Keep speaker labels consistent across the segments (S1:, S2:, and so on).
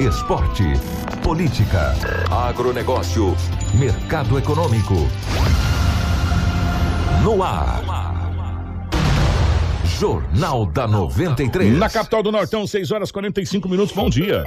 S1: Esporte. Política. Agronegócio. Mercado econômico. No ar. Jornal da 93.
S2: Na capital do Nortão, 6 horas 45 minutos. Bom dia.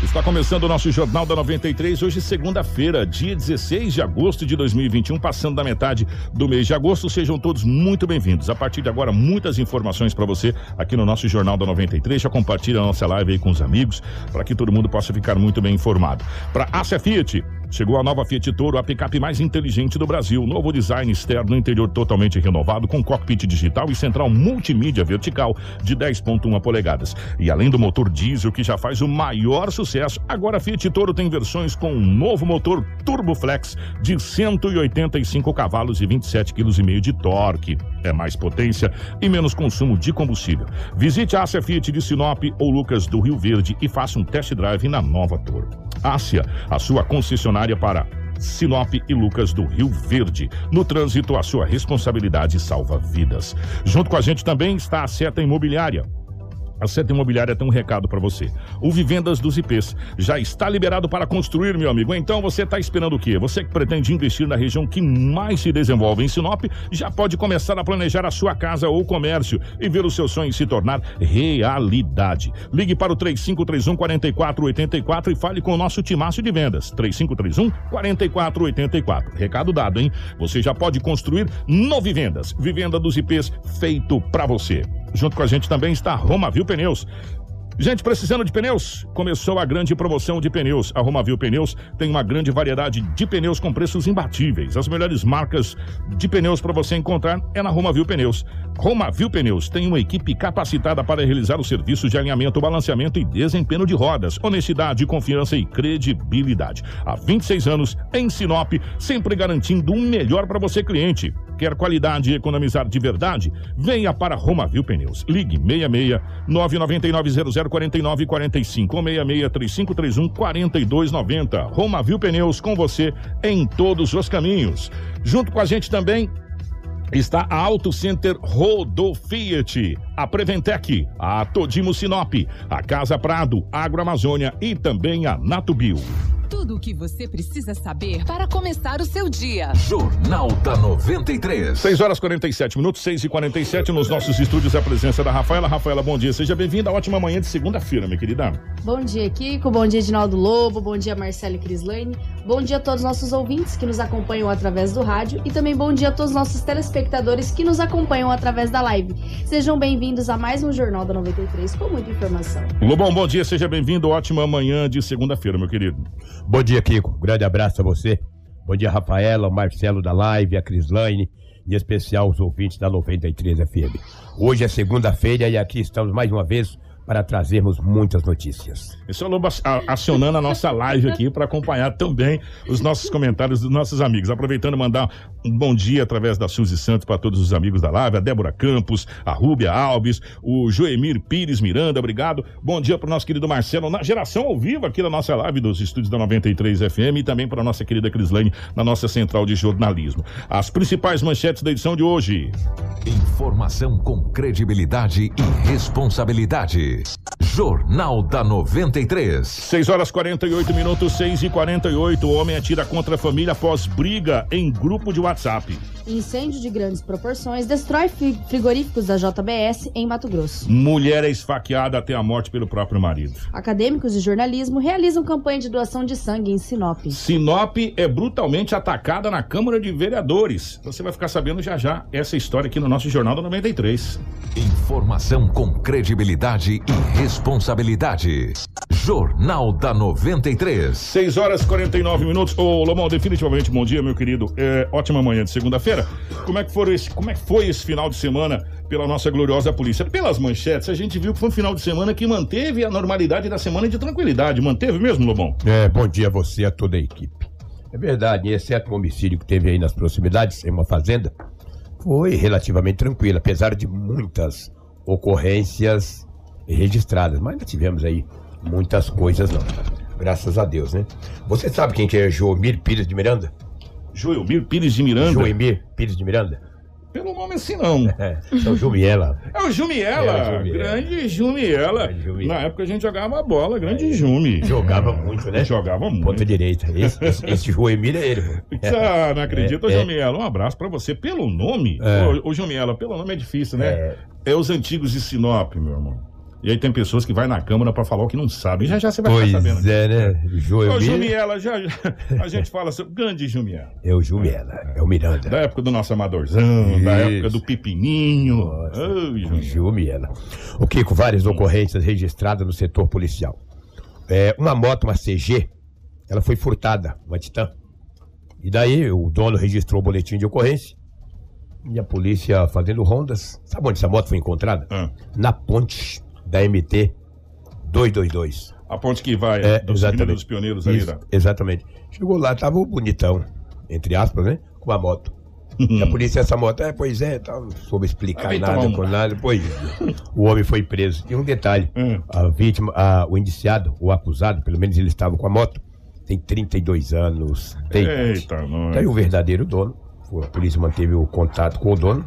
S2: Está começando o nosso Jornal da 93, hoje segunda-feira, dia 16 de agosto de 2021, passando da metade do mês de agosto. Sejam todos muito bem-vindos. A partir de agora, muitas informações para você aqui no nosso Jornal da 93. Já compartilha a nossa live aí com os amigos, para que todo mundo possa ficar muito bem informado. Para Ásia Fiat, Chegou a nova Fiat Toro, a picape mais inteligente do Brasil. Novo design externo, interior totalmente renovado, com cockpit digital e central multimídia vertical de 10,1 polegadas. E além do motor diesel, que já faz o maior sucesso, agora a Fiat Toro tem versões com um novo motor Turbo Flex de 185 cavalos e 27,5 kg de torque. É mais potência e menos consumo de combustível. Visite a Ásia Fiat de Sinop ou Lucas do Rio Verde e faça um test drive na nova Toro. Ásia, a sua concessionária para Sinop e Lucas do Rio Verde. No trânsito, a sua responsabilidade salva vidas. Junto com a gente também está a Seta Imobiliária. A Seta Imobiliária tem um recado para você. O Vivendas dos IPs já está liberado para construir, meu amigo. Então você está esperando o quê? Você que pretende investir na região que mais se desenvolve em Sinop, já pode começar a planejar a sua casa ou comércio e ver o seu sonho se tornar realidade. Ligue para o 3531 4484 e fale com o nosso timaço de vendas. 3531 4484. Recado dado, hein? Você já pode construir no Vivendas. Vivenda dos IPs feito para você. Junto com a gente também está Romavil Pneus. Gente, precisando de pneus? Começou a grande promoção de pneus. A Romavil Pneus tem uma grande variedade de pneus com preços imbatíveis. As melhores marcas de pneus para você encontrar é na Romavil Pneus. Romavil Pneus tem uma equipe capacitada para realizar os serviços de alinhamento, balanceamento e desempenho de rodas. Honestidade, confiança e credibilidade. Há 26 anos, em Sinop, sempre garantindo o um melhor para você, cliente. Quer qualidade e economizar de verdade? Venha para Romavil Pneus. Ligue 66 999 00 49 45 ou 66 3531 4290. Romavil Pneus com você em todos os caminhos. Junto com a gente também está a Auto Center Rodo Fiat, a Preventec, a Todimo Sinop, a Casa Prado, Agroamazônia e também a Natubio.
S3: Tudo o que você precisa saber para começar o seu dia.
S1: Jornal da 93.
S2: 6 horas 47 minutos, 6 e 47 nos nossos estúdios a presença da Rafaela. Rafaela, bom dia. Seja bem-vinda. Ótima manhã de segunda-feira, minha querida.
S4: Bom dia, Kiko. Bom dia, Edinaldo Lobo. Bom dia, Marcelo e Crislane. Bom dia a todos os nossos ouvintes que nos acompanham através do rádio e também bom dia a todos os nossos telespectadores que nos acompanham através da live. Sejam bem-vindos a mais um Jornal da 93 com muita informação.
S2: Lobão, bom dia. Seja bem-vindo. Ótima manhã de segunda-feira, meu querido.
S5: Bom dia, Kiko. Grande abraço a você. Bom dia, Rafaela, Marcelo da Live, a Crislaine em especial os ouvintes da 93 FM. Hoje é segunda-feira e aqui estamos mais uma vez para trazermos muitas notícias.
S2: Esse é o Lobo acionando a nossa live aqui para acompanhar também os nossos comentários dos nossos amigos. Aproveitando mandar um bom dia através da Suzy Santos para todos os amigos da live, a Débora Campos, a Rúbia Alves, o Joemir Pires Miranda, obrigado. Bom dia para o nosso querido Marcelo, na geração ao vivo aqui da nossa live dos estúdios da 93 FM e também para a nossa querida Crislane na nossa central de jornalismo. As principais manchetes da edição de hoje.
S1: Informação com credibilidade e responsabilidade. Jornal da 93.
S2: 6 horas 48 minutos, 6 e 48. O homem atira contra a família após briga em grupo de WhatsApp.
S4: Incêndio de grandes proporções destrói frigoríficos da JBS em Mato Grosso.
S2: Mulher é esfaqueada até a morte pelo próprio marido.
S4: Acadêmicos de jornalismo realizam campanha de doação de sangue em Sinop.
S2: Sinop é brutalmente atacada na Câmara de Vereadores. Você vai ficar sabendo já já essa história aqui no nosso Jornal da 93.
S1: Informação com credibilidade e responsabilidade. Jornal da 93.
S2: 6 horas e 49 minutos. Ô, Lomão, definitivamente bom dia, meu querido. É, ótima manhã de segunda-feira. Como é que foi esse, como é que foi esse final de semana pela nossa gloriosa polícia? Pelas manchetes, a gente viu que foi um final de semana que manteve a normalidade da semana de tranquilidade. Manteve mesmo, Lomão?
S5: É, bom dia a você e a toda a equipe. É verdade, exceto o homicídio que teve aí nas proximidades, em uma fazenda, foi relativamente tranquilo, apesar de muitas ocorrências registradas. Mas não tivemos aí muitas coisas, não. Graças a Deus, né? Você sabe quem que é Joemir Pires de Miranda?
S2: Joelmir Pires de Miranda.
S5: Joemir Pires de Miranda?
S2: Pelo nome assim não.
S5: É, então Jumiela.
S2: É o Jumiela,
S5: É o Jumiela.
S2: grande Jumiela.
S5: É, Jumiela.
S2: Na época a gente jogava bola, grande Jumi.
S5: Jogava muito, né?
S2: Jogava muito.
S5: Ponta direita. Esse, esse, esse Joemir é ele.
S2: Ah, não acredita,
S5: É, é.
S2: Jumiela. Um abraço pra você. Pelo nome,
S5: É.
S2: ô, ô Jumiela, pelo nome é difícil, né?
S5: É.
S2: É. os antigos de Sinop, meu irmão. E aí tem pessoas que vai na Câmara pra falar o que não sabem. Já já você vai
S5: Pois
S2: ficar sabendo.
S5: é, né?
S2: Ô,
S5: Joemir
S2: Jumiela, já, já a gente fala sobre grande Jumiela.
S5: é o Jumiela, é o Miranda.
S2: Da época do nosso amadorzão, da
S5: Isso.
S2: época do Pepininho.
S5: Nossa.
S2: Ô, Jumiela.
S5: Jumiela. O Kiko, várias ocorrências registradas no setor policial. É, uma moto, uma CG, ela foi furtada, uma Titan. E daí o dono registrou o boletim de ocorrência. E a polícia fazendo rondas. Sabe onde essa moto foi encontrada?
S2: Ah,
S5: Na ponte da MT 222.
S2: a ponte que vai
S5: É,
S2: dos
S5: exatamente.
S2: Dos Pioneiros ali,
S5: Isso,
S2: né?
S5: Exatamente. Chegou lá, tava o bonitão, entre aspas, né? Com a moto. E a polícia, essa moto, é, pois é, tal, não soube explicar nada, com nada. Pois o homem foi preso. E um detalhe:
S2: Hum.
S5: a vítima, a- o indiciado, o acusado, pelo menos ele estava com a moto, tem 32 anos. Tem
S2: Eita, nós.
S5: Daí o verdadeiro dono, a polícia manteve o contato com o dono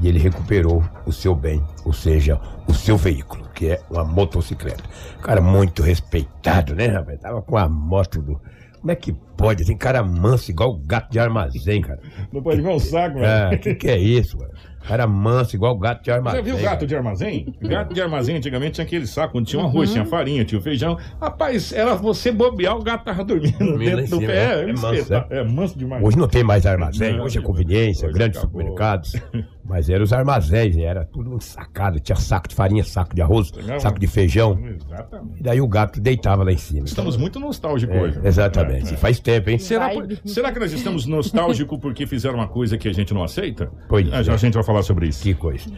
S5: e ele recuperou o seu bem, ou seja, o seu veículo, que é uma motocicleta. Cara muito respeitado, né, rapaz? Tava com a moto do. Como é que pode? Tem cara manso igual o gato de armazém, cara.
S2: Não pode ver o saco, velho.
S5: que que é isso, cara? Cara manso igual o gato de
S2: Você
S5: armazém.
S2: viu gato de armazém? Gato de armazém antigamente tinha aquele saco onde tinha um arroz, tinha farinha, tinha o feijão. Rapaz, era você bobear, o gato tava dormindo
S5: Dormindo
S2: dentro do
S5: cima,
S2: pé.
S5: né?
S2: É,
S5: É
S2: um
S5: manso,
S2: espetáculo. é manso demais.
S5: Hoje não tem mais armazém,
S2: Não,
S5: hoje é conveniência,
S2: hoje
S5: grandes
S2: acabou.
S5: supermercados. Mas eram os armazéns, né? era tudo ensacado. Tinha saco de farinha, saco de arroz,
S2: Legal,
S5: saco
S2: né?
S5: de feijão.
S2: Exatamente.
S5: E daí o gato deitava lá em cima.
S2: Estamos muito nostálgicos
S5: É,
S2: hoje.
S5: exatamente.
S2: É, é.
S5: Faz tempo, hein?
S2: Será,
S4: Vibe.
S2: será que nós estamos nostálgicos porque fizeram uma coisa que a gente não aceita?
S5: Pois
S2: já
S5: é.
S2: a gente vai falar sobre isso.
S5: Que coisa.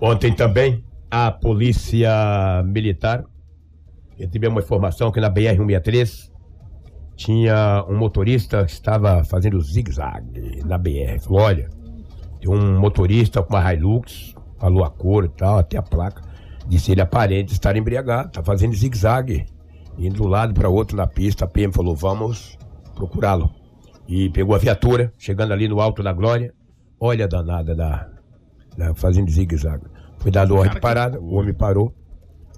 S5: Ontem também, a polícia militar recebeu uma informação que na BR-163 tinha um motorista que estava fazendo zigue-zague na BR. Falou, olha, tem um motorista com uma Hilux, falou a cor e tal, até a placa. Disse ele aparente estar embriagado, tá fazendo zigue-zague, indo de um lado para outro na pista. A PM falou, vamos procurá-lo. E pegou a viatura, chegando ali no Alto da Glória. Olha a danada da, da fazendo zigue-zague. Foi dado ordem de parada, o homem parou.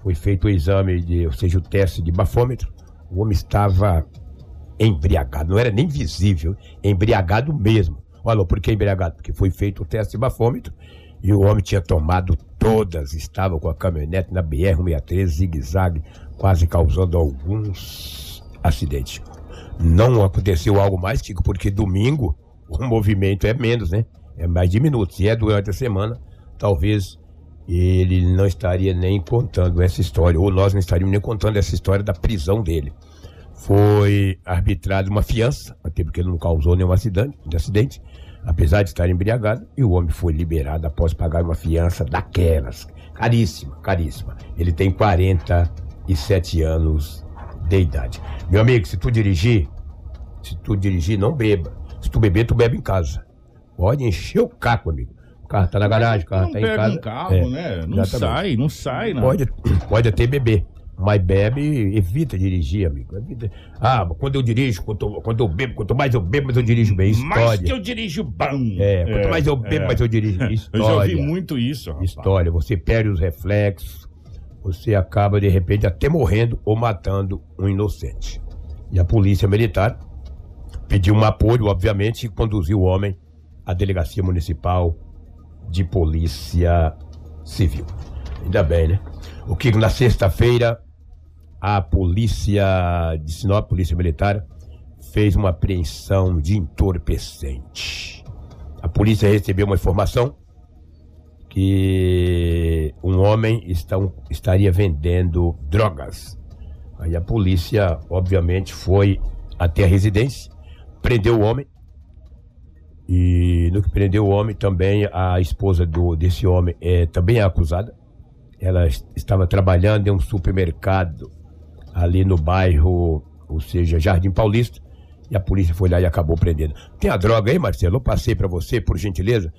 S5: Foi feito o exame, de, ou seja, o teste de bafômetro. O homem estava embriagado, não era nem visível, embriagado mesmo. Olha, por que embriagado? Porque foi feito o teste de bafômetro e o homem tinha tomado todas, estava com a caminhonete na BR-163, zigue-zague, quase causando alguns acidentes. Não aconteceu algo mais, Kiko, porque domingo o movimento é menos, né? É mais de minutos. Se é durante a semana, talvez ele não estaria nem contando essa história, ou nós não estaríamos nem contando essa história da prisão dele. Foi arbitrada uma fiança, até porque ele não causou nenhum acidente, de acidente, apesar de estar embriagado, e o homem foi liberado após pagar uma fiança daquelas, caríssima, caríssima. Ele tem 47 anos de idade. Meu amigo, se tu dirigir, se tu dirigir, não beba. Se tu beber, tu bebe em casa. Pode encher o caco, amigo. O carro tá na garagem, o carro
S2: não
S5: tá em casa.
S2: um carro,
S5: É,
S2: né? Não sai, não sai, não.
S5: Pode, pode até beber, mas bebe, evita dirigir, amigo. Evita. Ah, mas quando eu dirijo, quando, quando eu bebo, quanto mais eu bebo, mais eu dirijo bem.
S2: Mais
S5: História.
S2: que eu dirijo bom.
S5: É, quanto mais eu bebo, mais eu dirijo.
S2: Eu
S5: História.
S2: já ouvi muito isso, rapaz.
S5: História. Você perde os reflexos, você acaba de repente até morrendo ou matando um inocente. E a polícia militar pediu um apoio, obviamente, e conduziu o homem à delegacia municipal de polícia civil. Ainda bem, né? O que na sexta-feira a polícia de Sinop, polícia militar, fez uma apreensão de entorpecente. A polícia recebeu uma informação que um homem estaria vendendo drogas Aí a polícia, obviamente, foi até a residência, prendeu o homem. E no que prendeu o homem, também a esposa do, desse homem é, também é acusada. Ela es- estava trabalhando em um supermercado ali no bairro, ou seja, Jardim Paulista. E a polícia foi lá e acabou prendendo. Tem a droga aí, Marcelo? Eu passei pra você, por gentileza.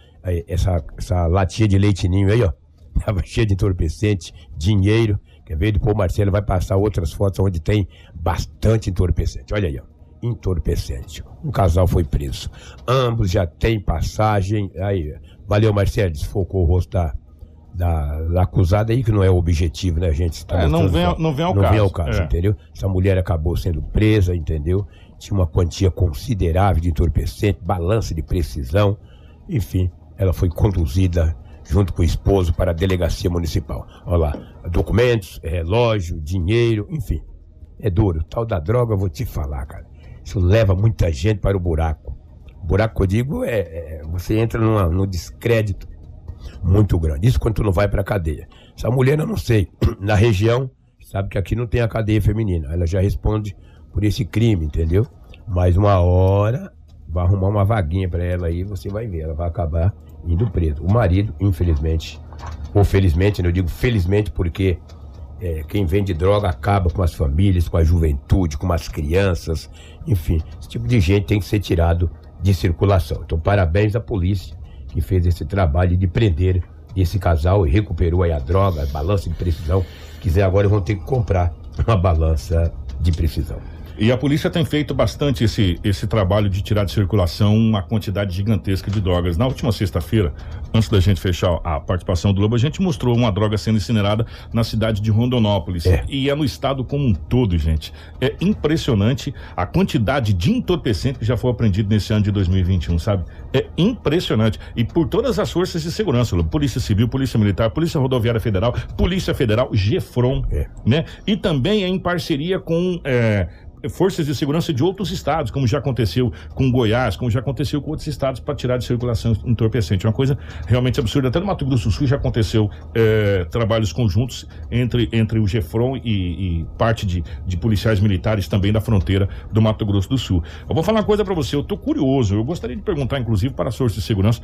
S5: Essa, essa latinha de leitinho aí, ó. Tava cheia de entorpecente, dinheiro. Quer ver? Depois o Marcelo vai passar outras fotos onde tem bastante entorpecente. Olha aí, ó. Entorpecente. Um casal foi preso. Ambos já têm passagem. Aí, valeu, Marcelo. Desfocou o rosto da, da, da acusada aí, que não é o objetivo, né, gente? Tá
S2: É, não vem
S5: só-
S2: não vem ao
S5: não Vem
S2: caso,
S5: ao caso,
S2: é.
S5: entendeu? Essa mulher acabou sendo presa, entendeu? Tinha uma quantia considerável de entorpecente, balança de precisão. Enfim, ela foi conduzida junto com o esposo para a delegacia municipal. Olha lá, documentos, relógio, dinheiro, enfim. É duro. Tal da droga, eu vou te falar, cara. Isso leva muita gente para o buraco. O buraco que eu digo é, é você entra numa, num descrédito muito grande. Isso quando tu não vai pra cadeia. Essa mulher, eu não sei. Na região, sabe que aqui não tem a cadeia feminina. Ela já responde por esse crime, entendeu? Mas uma hora vai arrumar uma vaguinha pra ela aí, você vai ver. Ela vai acabar indo preso. O marido, infelizmente, ou felizmente, eu digo felizmente porque é, quem vende droga acaba com as famílias, com a juventude, com as crianças, enfim, esse tipo de gente tem que ser tirado de circulação. Então, parabéns à polícia que fez esse trabalho de prender esse casal e recuperou aí a droga, a balança de precisão. Quiser agora vão ter que comprar uma balança de precisão.
S2: E a polícia tem feito bastante esse, esse trabalho de tirar de circulação uma quantidade gigantesca de drogas. Na última sexta-feira, antes da gente fechar a participação do Lobo, a gente mostrou uma droga sendo incinerada na cidade de Rondonópolis.
S5: É.
S2: E é no estado como um todo, gente. É impressionante a quantidade de entorpecente que já foi apreendido nesse ano de 2021, sabe? É impressionante. E por todas as forças de segurança, Lobo. Polícia Civil, Polícia Militar, Polícia Rodoviária Federal, Polícia Federal, GEFRON,
S5: É.
S2: né? E também é em parceria com é, forças de segurança de outros estados, como já aconteceu com Goiás, como já aconteceu com outros estados, para tirar de circulação entorpecente. É uma coisa realmente absurda. Até no Mato Grosso do Sul já aconteceu é, trabalhos conjuntos entre, entre o GEFRON e, e parte de, de policiais militares também da fronteira do Mato Grosso do Sul. Eu vou falar uma coisa para você, eu tô curioso, eu gostaria de perguntar, inclusive, para as forças de segurança,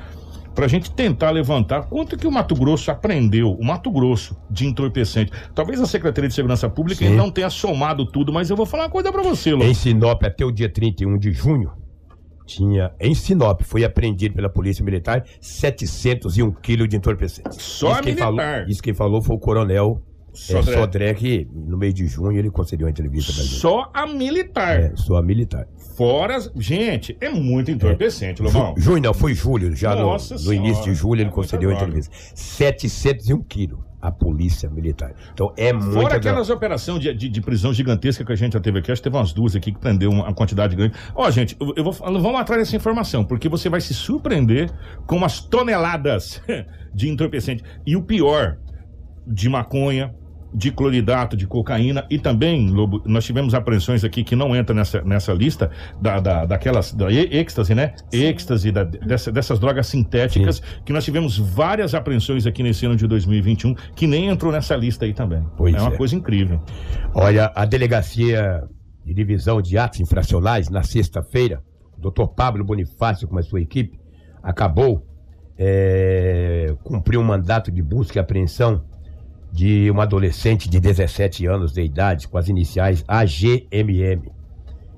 S2: para a gente tentar levantar quanto que o Mato Grosso aprendeu, o Mato Grosso, de entorpecente. Talvez a Secretaria de Segurança Pública
S5: Sim.
S2: não tenha somado tudo, mas eu vou falar uma coisa para você, Lô.
S5: Em Sinop, até o dia 31 de junho, tinha em Sinop, foi apreendido pela Polícia Militar 701 quilos de entorpecente.
S2: Só
S5: isso
S2: militar.
S5: falou, Isso quem falou foi o coronel
S2: Sodré.
S5: Sodré, Sodré que no mês de junho ele concedeu uma entrevista pra gente.
S2: Só a militar.
S5: É, sou a militar.
S2: Fora. as- Gente, é muito entorpecente, Lobão.
S5: Ju, junho não, foi julho, já no, no início de julho ele
S2: é
S5: concedeu a
S2: muita droga.
S5: entrevista. 701 quilos, a polícia militar. Então é muita
S2: Fora aquelas operações de, de, de prisão gigantesca que a gente já teve aqui, acho que teve umas duas aqui que prendeu uma quantidade grande. Ó, gente, eu, eu vou vamos atrás dessa informação, porque você vai se surpreender com umas toneladas de entorpecente. E o pior, de maconha, de cloridato, de cocaína e também, Lobo, nós tivemos apreensões aqui que não entra nessa, nessa lista da, da, daquelas, da êxtase, né? Êxtase, da, dessa- dessas drogas sintéticas, que nós tivemos várias apreensões aqui nesse ano de 2021 que nem entrou nessa lista aí também.
S5: Pois
S2: é uma
S5: é.
S2: coisa incrível.
S5: Olha, a delegacia de divisão de atos infracionais, na sexta-feira, o doutor Pablo Bonifácio com a sua equipe, acabou, é, cumpriu um mandato de busca e apreensão de um adolescente de 17 anos de idade, com as iniciais AGMM.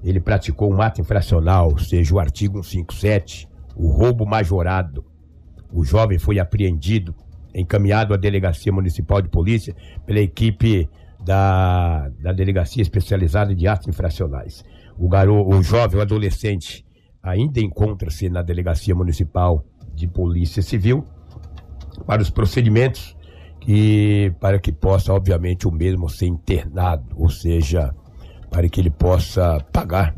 S5: Ele praticou um ato infracional, ou seja, o artigo 157, o roubo majorado. O jovem foi apreendido, encaminhado à Delegacia Municipal de Polícia pela equipe da, da Delegacia Especializada de Atos Infracionais. O, garoto, o jovem, o adolescente, ainda encontra-se na Delegacia Municipal de Polícia Civil para os procedimentos e para que possa, obviamente, o mesmo ser internado, ou seja, para que ele possa pagar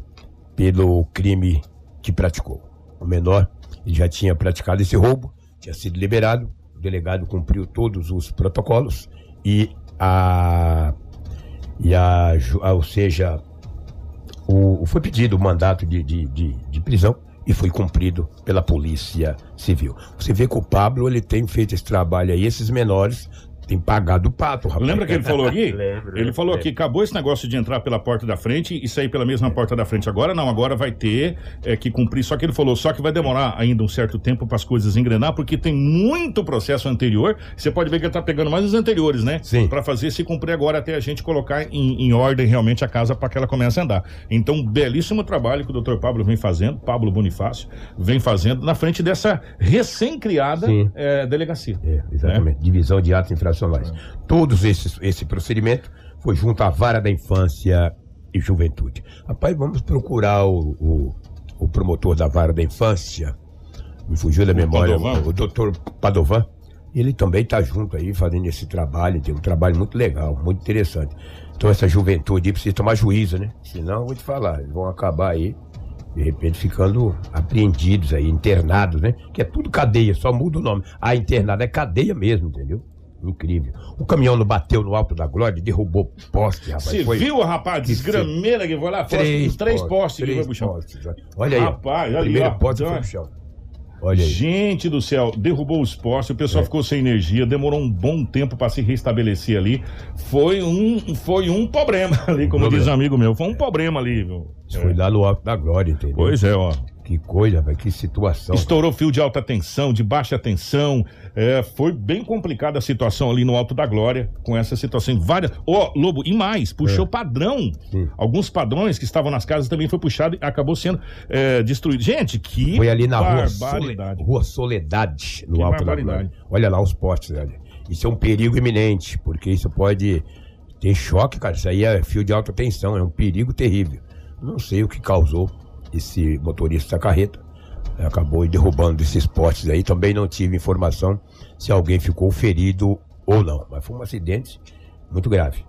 S5: pelo crime que praticou. O menor já tinha praticado esse roubo, tinha sido liberado, o delegado cumpriu todos os protocolos e a, e a- ou seja, o, foi pedido o mandato de, de, de, de prisão e foi cumprido pela Polícia Civil. Você vê que o Pablo ele tem feito esse trabalho aí, esses menores tem pagado o pato, rapaz.
S2: Lembra que ele falou aqui?
S5: Lembro,
S2: ele falou
S5: lembro.
S2: aqui, acabou esse negócio de entrar pela porta da frente e sair pela mesma porta da frente. Agora não, agora vai ter é, que cumprir. Só que ele falou, só que vai demorar ainda um certo tempo para as coisas engrenar, porque tem muito processo anterior. Você pode ver que ele tá pegando mais os anteriores, né?
S5: Sim.
S2: Para fazer se cumprir agora até a gente colocar em, em ordem realmente a casa para que ela comece a andar. Então, belíssimo trabalho que o doutor Pablo vem fazendo, Pablo Bonifácio, vem fazendo na frente dessa recém-criada é, delegacia.
S5: É, exatamente. Divisão de atos infracionais. Todos esses esse procedimento foi junto à vara da infância e juventude. Rapaz, vamos procurar o, o, o promotor da vara da infância. Me fugiu da memória,
S2: Padovan?
S5: o doutor Padovan. Ele também está junto aí fazendo esse trabalho, tem um trabalho muito legal, muito interessante. Então essa juventude aí precisa tomar juízo, né? Senão, eu vou te falar, eles vão acabar aí, de repente, ficando apreendidos aí, internados, né? Que é tudo cadeia, só muda o nome. A internada é cadeia mesmo, entendeu? Incrível. O caminhão não bateu no alto da glória, derrubou poste, rapaz.
S2: Você
S5: Foi
S2: viu, rapaz, desgrameira que foi lá fora?
S5: três,
S2: três postes que
S5: três
S2: pro chão.
S5: postes. Olha aí.
S2: Rapaz,
S5: o
S2: ali,
S5: primeiro
S2: ó.
S5: poste
S2: Então,
S5: foi pro chão. Olha aí.
S2: Gente do céu, derrubou os postes, o
S5: É.
S2: pessoal ficou sem energia, demorou um bom tempo para se restabelecer ali. Foi um, foi um problema ali, como
S5: Problema.
S2: diz um amigo meu, foi um problema ali, viu?
S5: Foi lá no alto da glória, entendeu?
S2: Pois é, ó.
S5: Que coisa, que situação.
S2: Estourou fio de alta tensão, de baixa tensão. É, foi bem complicada a situação ali no Alto da Glória, com essa situação. Várias. Ó, Lobo, e mais, puxou padrão.
S5: É. Sim.
S2: Alguns padrões que estavam nas casas também foi puxado e acabou sendo é, destruído. Gente, que
S5: Foi ali na rua, Sole-
S2: barbaridade.
S5: rua Soledade, no
S2: Que
S5: alto da glória. Olha lá os postes, olha. Isso é um perigo iminente, porque isso pode ter choque, cara. Isso aí é fio de alta tensão, é um perigo terrível. Não sei o que causou esse motorista da carreta. Acabou derrubando esses postes aí. Também não tive informação se alguém ficou ferido ou não. Mas foi um acidente muito grave.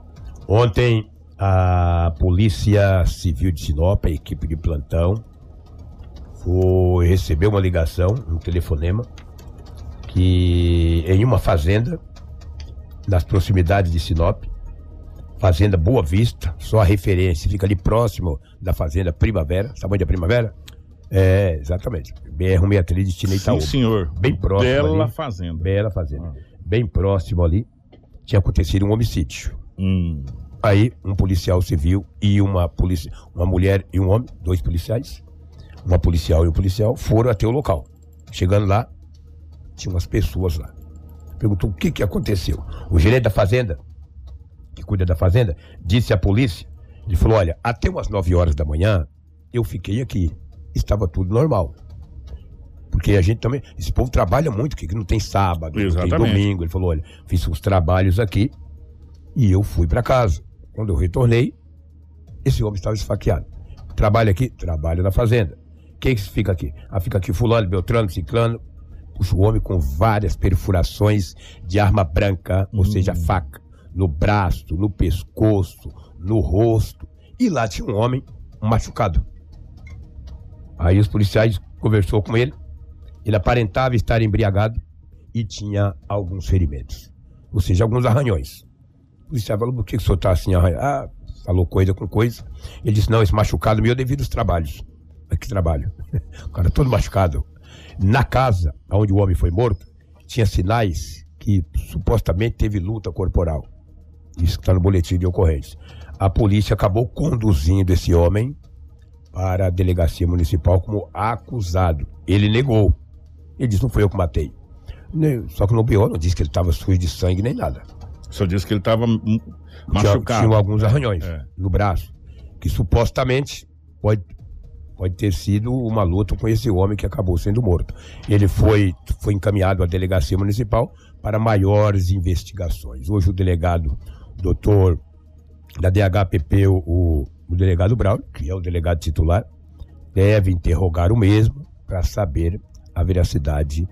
S5: Ontem, a Polícia Civil de Sinop, a equipe de plantão, foi recebeu uma ligação, um telefonema, que em uma fazenda, nas proximidades de Sinop, Fazenda Boa Vista, só a referência, fica ali próximo da Fazenda Primavera, sabe onde é Primavera? É, exatamente. BR-163 destina
S2: Sim,
S5: Itaúba.
S2: senhor.
S5: Bem próximo
S2: Bela
S5: ali.
S2: fazenda.
S5: Bela Fazenda. Bem próximo ali, tinha acontecido um homicídio.
S2: Hum.
S5: Aí, um policial civil e uma, polici uma mulher e um homem, dois policiais, uma policial e um policial, foram até o local. Chegando lá, tinha umas pessoas lá. Perguntou o que, que aconteceu. O gerente da fazenda, que cuida da fazenda, disse à polícia, ele falou, olha, até umas 9 horas da manhã, eu fiquei aqui. Estava tudo normal. Porque a gente também, esse povo trabalha muito, que não tem sábado, não tem
S2: Exatamente.
S5: domingo. Ele falou, olha, fiz os trabalhos aqui, e eu fui para casa. Quando eu retornei, esse homem estava esfaqueado. Trabalha aqui? Trabalha na fazenda. Quem que fica aqui? Ah, fica aqui fulano, beltrano, ciclano. Puxa o homem com várias perfurações de arma branca, ou seja, faca, no braço, no pescoço, no rosto. E lá tinha um homem machucado. Aí os policiais conversou com ele. Ele aparentava estar embriagado e tinha alguns ferimentos. Ou seja, alguns arranhões. O policial falou, por que o senhor está assim arranhado? Ah, falou coisa com coisa. Ele disse, não, esse machucado meu é devido aos trabalhos. Mas que trabalho? o cara todo machucado. Na casa onde o homem foi morto, tinha sinais que supostamente teve luta corporal. Isso que está no boletim de ocorrência. A polícia acabou conduzindo esse homem para a delegacia municipal como acusado. Ele negou. Ele disse, não foi eu que matei. Só que no BO não disse que ele estava sujo de sangue nem nada.
S2: Só disse que ele estava machucado.
S5: tinha alguns arranhões
S2: É.
S5: no braço, que supostamente pode, pode ter sido uma luta com esse homem que acabou sendo morto. Ele foi, foi encaminhado à delegacia municipal para maiores investigações. Hoje o delegado, doutor da DHPP, o, o, delegado Brown, que é o delegado titular, deve interrogar o mesmo para saber a veracidade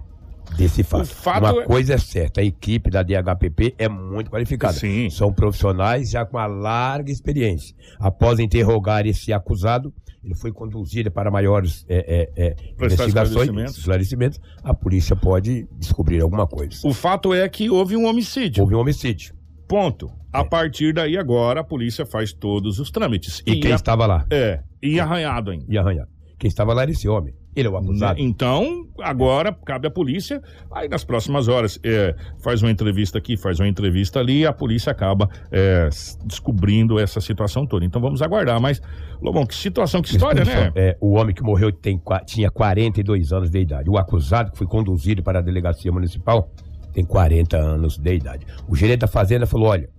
S5: desse fato.
S2: Fato
S5: Uma
S2: é-
S5: coisa é certa, a equipe da DHPP é muito qualificada.
S2: Sim.
S5: São profissionais já com uma larga experiência. Após interrogar esse acusado, ele foi conduzido para maiores é, é, é, investigações,
S2: esclarecimentos.
S5: esclarecimentos. A polícia pode descobrir alguma coisa.
S2: O fato é que houve um homicídio.
S5: Houve um homicídio.
S2: Ponto. A partir daí, agora, a polícia faz todos os trâmites.
S5: E, quem
S2: a-
S5: estava lá?
S2: É, e arranhado ainda.
S5: E arranhado. Quem estava lá era esse homem. Ele é o acusado.
S2: Né? Então, agora cabe à polícia, aí nas próximas horas, é, faz uma entrevista aqui, faz uma entrevista ali, e a polícia acaba é, descobrindo essa situação toda. Então vamos aguardar. Mas, Lobão, que situação, que história, né?
S5: É, o homem que morreu tem, tinha 42 anos de idade. O acusado, que foi conduzido para a delegacia municipal, tem 40 anos de idade. O gerente da fazenda falou: olha,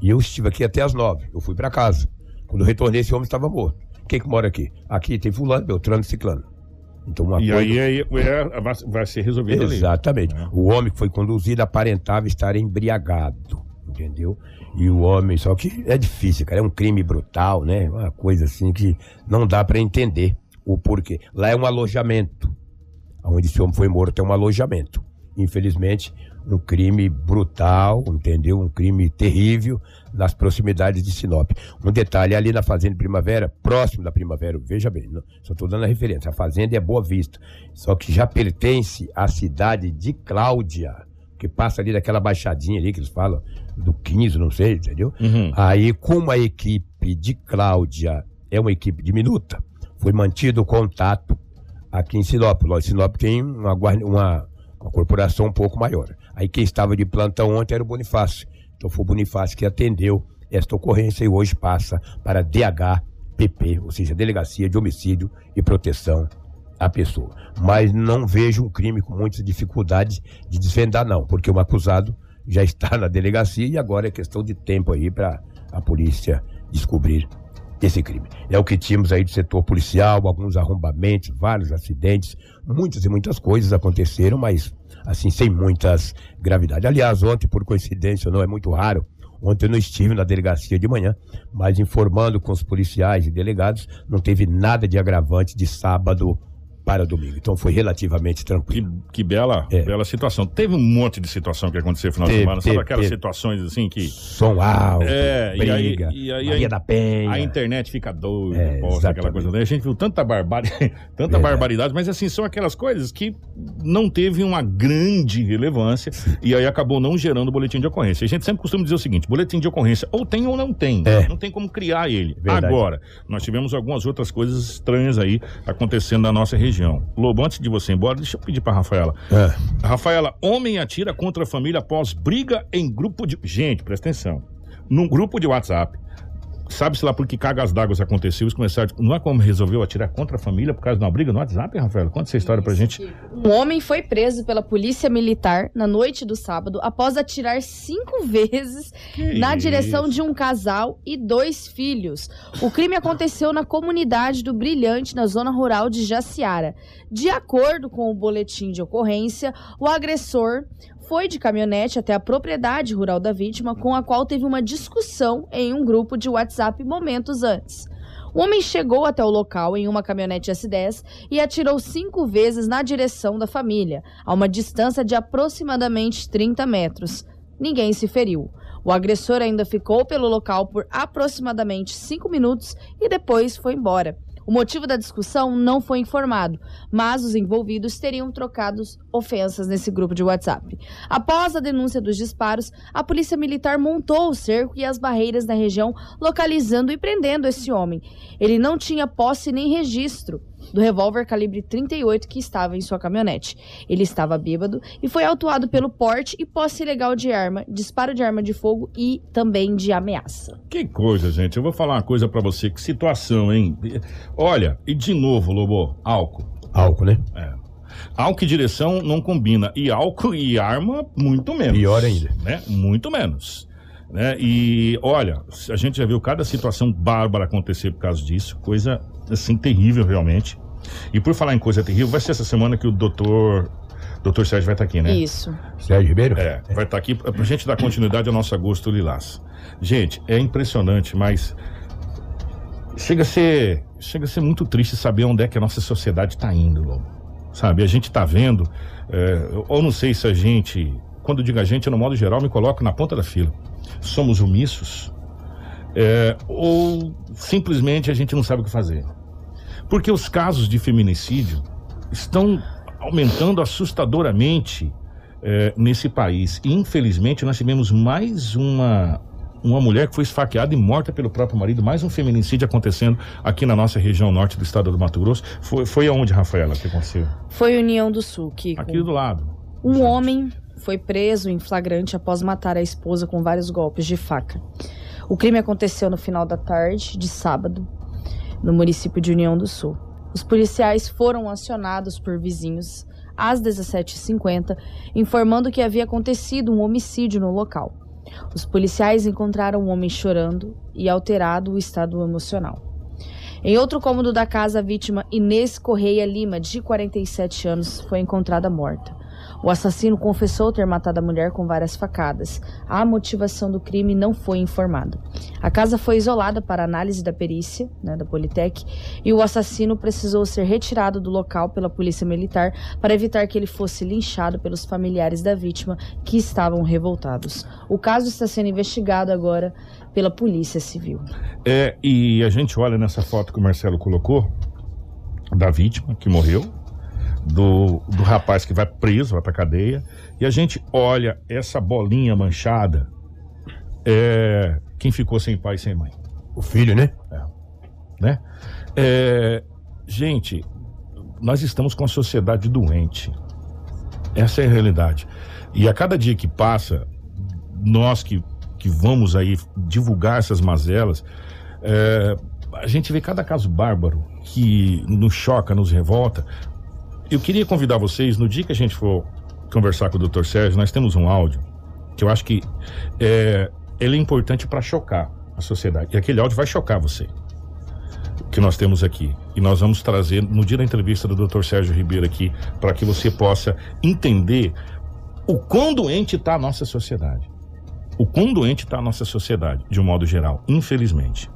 S5: e eu estive aqui até as 9, eu fui para casa. Quando eu retornei, esse homem estava morto. Quem que mora aqui? Aqui tem fulano, Beltrano e Ciclano. Então, uma
S2: E
S5: coisa...
S2: aí, aí é, vai, vai ser resolvido ali.
S5: Exatamente.
S2: É.
S5: O homem que foi conduzido aparentava estar embriagado, entendeu? E o homem, só que é difícil, cara, é um crime brutal, né? Uma coisa assim que não dá pra entender o porquê. Lá é um alojamento. Onde esse homem foi morto é um alojamento. Infelizmente, um crime brutal, entendeu? Um crime terrível nas proximidades de Sinop. Um detalhe, ali na Fazenda Primavera, próximo da Primavera, veja bem, não- só estou dando a referência, a Fazenda é Boa Vista, só que já pertence à cidade de Cláudia, que passa ali daquela baixadinha ali que eles falam, do 15, não sei, entendeu?
S2: Uhum.
S5: Aí, como a equipe de Cláudia é uma equipe diminuta, foi mantido o contato aqui em Sinop. Lógico, Sinop tem uma, uma, uma corporação um pouco maior. Aí quem estava de plantão ontem era o Bonifácio. Então foi o Bonifácio que atendeu esta ocorrência e hoje passa para DHPP, ou seja, Delegacia de Homicídio e Proteção à Pessoa. Mas não vejo um crime com muitas dificuldades de desvendar, não, porque o acusado já está na delegacia e agora é questão de tempo aí para a polícia descobrir esse crime. É o que tínhamos aí do setor policial, alguns arrombamentos, vários acidentes, muitas e muitas coisas aconteceram, mas assim, sem muitas gravidades. Aliás, ontem, por coincidência, não é muito raro, ontem eu não estive na delegacia de manhã, mas informando com os policiais e delegados, não teve nada de agravante de sábado para domingo. Então foi relativamente tranquilo.
S2: Que, que bela,
S5: É.
S2: bela situação. Teve um monte de situação que aconteceu no final de
S5: Teve,
S2: semana. Sabe
S5: teve,
S2: aquelas
S5: teve.
S2: situações assim que
S5: Som alto,
S2: É, e aí-
S5: briga,
S2: e aí-
S5: Maria da Penha.
S2: a internet fica doida,
S5: É,
S2: posta aquela coisa. daí. A gente viu tanta, barbari... tanta
S5: Verdade.
S2: barbaridade, mas assim, são aquelas coisas que não teve uma grande relevância e aí acabou não gerando boletim de ocorrência. A gente sempre costuma dizer o seguinte: boletim de ocorrência ou tem ou não tem.
S5: É.
S2: Não tem como criar ele.
S5: Verdade.
S2: Agora, nós tivemos algumas outras coisas estranhas aí acontecendo na nossa região. Lobo, antes de você ir embora, deixa eu pedir pra Rafaela.
S5: É.
S2: Rafaela, homem atira contra a família após briga em grupo de. Gente, presta atenção. Num grupo de WhatsApp. Sabe-se lá por que cargas d'água aconteceu? Eles começaram. Não é como resolveu atirar contra a família por causa de uma briga no WhatsApp, Rafaela? Conta essa história pra gente.
S4: Um homem foi preso pela polícia militar na noite do sábado após atirar cinco vezes na
S2: isso?
S4: direção de um casal e dois filhos. O crime aconteceu na comunidade do Brilhante, na zona rural de Jaciara. De acordo com o boletim de ocorrência, o agressor foi de caminhonete até a propriedade rural da vítima, com a qual teve uma discussão em um grupo de WhatsApp momentos antes. O homem chegou até o local em uma caminhonete S10 e atirou cinco vezes na direção da família, a uma distância de aproximadamente 30 metros. Ninguém se feriu. O agressor ainda ficou pelo local por aproximadamente cinco minutos e depois foi embora. O motivo da discussão não foi informado, mas os envolvidos teriam trocado ofensas nesse grupo de WhatsApp. Após a denúncia dos disparos, a polícia militar montou o cerco e as barreiras na região, localizando e prendendo esse homem. Ele não tinha posse nem registro do revólver calibre 38 que estava em sua caminhonete. Ele estava bêbado e foi autuado pelo porte e posse ilegal de arma, disparo de arma de fogo e também de ameaça.
S2: Que coisa, gente. Eu vou falar uma coisa pra você. Que situação, hein? Olha, e de novo, Lobo, álcool.
S5: Álcool, né?
S2: Álcool e direção não combina. E álcool e arma, muito menos.
S5: Pior ainda.
S2: Né? Muito menos. Né? E olha, a gente já viu cada situação bárbara acontecer por causa disso. Coisa assim terrível, realmente. E por falar em coisa terrível, vai ser essa semana que o doutor. Doutor Sérgio vai estar aqui, né?
S4: Isso.
S5: Sérgio Ribeiro?
S2: É, vai estar aqui pra gente dar continuidade ao nosso agosto lilás. Gente, é impressionante, mas chega a ser, chega a ser muito triste saber onde é que a nossa sociedade está indo, Lobo. Sabe, a gente está vendo, é, ou não sei se a gente, quando digo a gente, no modo geral, me coloco na ponta da fila. Somos omissos, é, ou simplesmente a gente não sabe o que fazer. Porque os casos de feminicídio estão aumentando assustadoramente é, nesse país. E, infelizmente, nós tivemos mais uma, uma mulher que foi esfaqueada e morta pelo próprio marido, mais um feminicídio acontecendo aqui na nossa região norte do estado do Mato Grosso. Foi, foi aonde, Rafaela, que aconteceu?
S4: Foi União do Sul, que
S2: Aqui do lado.
S4: um homem foi preso em flagrante após matar a esposa com vários golpes de faca. O crime aconteceu no final da tarde de sábado, no município de União do Sul. Os policiais foram acionados por vizinhos às 17h50, informando que havia acontecido um homicídio no local. Os policiais encontraram o homem chorando e alterado o estado emocional. Em outro cômodo da casa, a vítima Inês Correia Lima, de 47 anos, foi encontrada morta. O assassino confessou ter matado a mulher com várias facadas. A motivação do crime não foi informada. A casa foi isolada para análise da perícia, né, da Politec, e o assassino precisou ser retirado do local pela polícia militar para evitar que ele fosse linchado pelos familiares da vítima que estavam revoltados. O caso está sendo investigado agora pela Polícia Civil.
S2: É, e a gente olha nessa foto que o Marcelo colocou, da vítima que morreu, do, do rapaz que vai preso, vai pra cadeia, e a gente olha essa bolinha manchada, é quem ficou sem pai e sem mãe,
S5: O filho, né?
S2: né? É, gente, nós estamos com a sociedade doente. Essa é a realidade. E a cada dia que passa, nós que, que vamos aí divulgar essas mazelas, é, a gente vê cada caso bárbaro que nos choca, nos revolta. Eu queria convidar vocês, no dia que a gente for conversar com o Dr. Sérgio, nós temos um áudio que eu acho que é, ele é importante para chocar a sociedade. E aquele áudio vai chocar você que nós temos aqui. E nós vamos trazer no dia da entrevista do Dr. Sérgio Ribeiro aqui, para que você possa entender o quão doente está a nossa sociedade. O quão doente está a nossa sociedade, de um modo geral, infelizmente.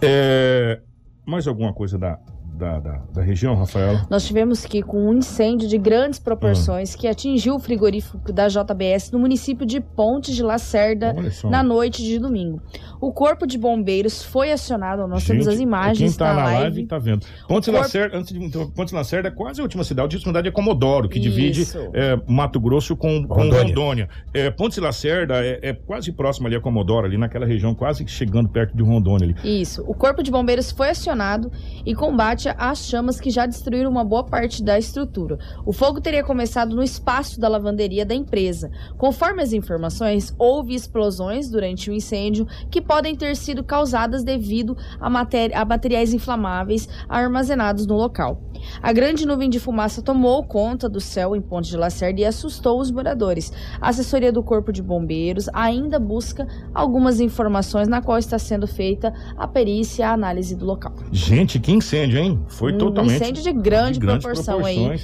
S2: É, mais alguma coisa da, da, da, da região, Rafaela?
S4: Nós tivemos que com um incêndio de grandes proporções que atingiu o frigorífico da JBS no município de Pontes de Lacerda na noite de domingo. O corpo de bombeiros foi acionado, nós temos
S2: Gente,
S4: as imagens
S2: Quem tá
S4: na
S2: na live,
S4: live.
S2: tá vendo. Ponte
S4: Corpo-
S2: Lacerda, antes de então, Ponte Lacerda é quase a última cidade. A última cidade é Comodoro, que divide é, Mato Grosso com, com Rondônia.
S5: Rondônia.
S2: É, Ponte Lacerda é, é quase próximo ali a Comodoro, ali naquela região, quase chegando perto de Rondônia ali.
S4: Isso. O corpo de bombeiros foi acionado e combate às chamas que já destruíram uma boa parte da estrutura. O fogo teria começado no espaço da lavanderia da empresa. Conforme as informações, houve explosões durante o incêndio que podem ter sido causadas devido a, a materiais inflamáveis armazenados no local. A grande nuvem de fumaça tomou conta do céu em Ponte de Lacerda e assustou os moradores. A assessoria do Corpo de Bombeiros ainda busca algumas informações na qual está sendo feita a perícia e a análise do local.
S2: Gente, que incêndio, hein? Foi
S4: Um
S2: totalmente.
S4: incêndio de grande
S2: grandes
S4: proporção aí.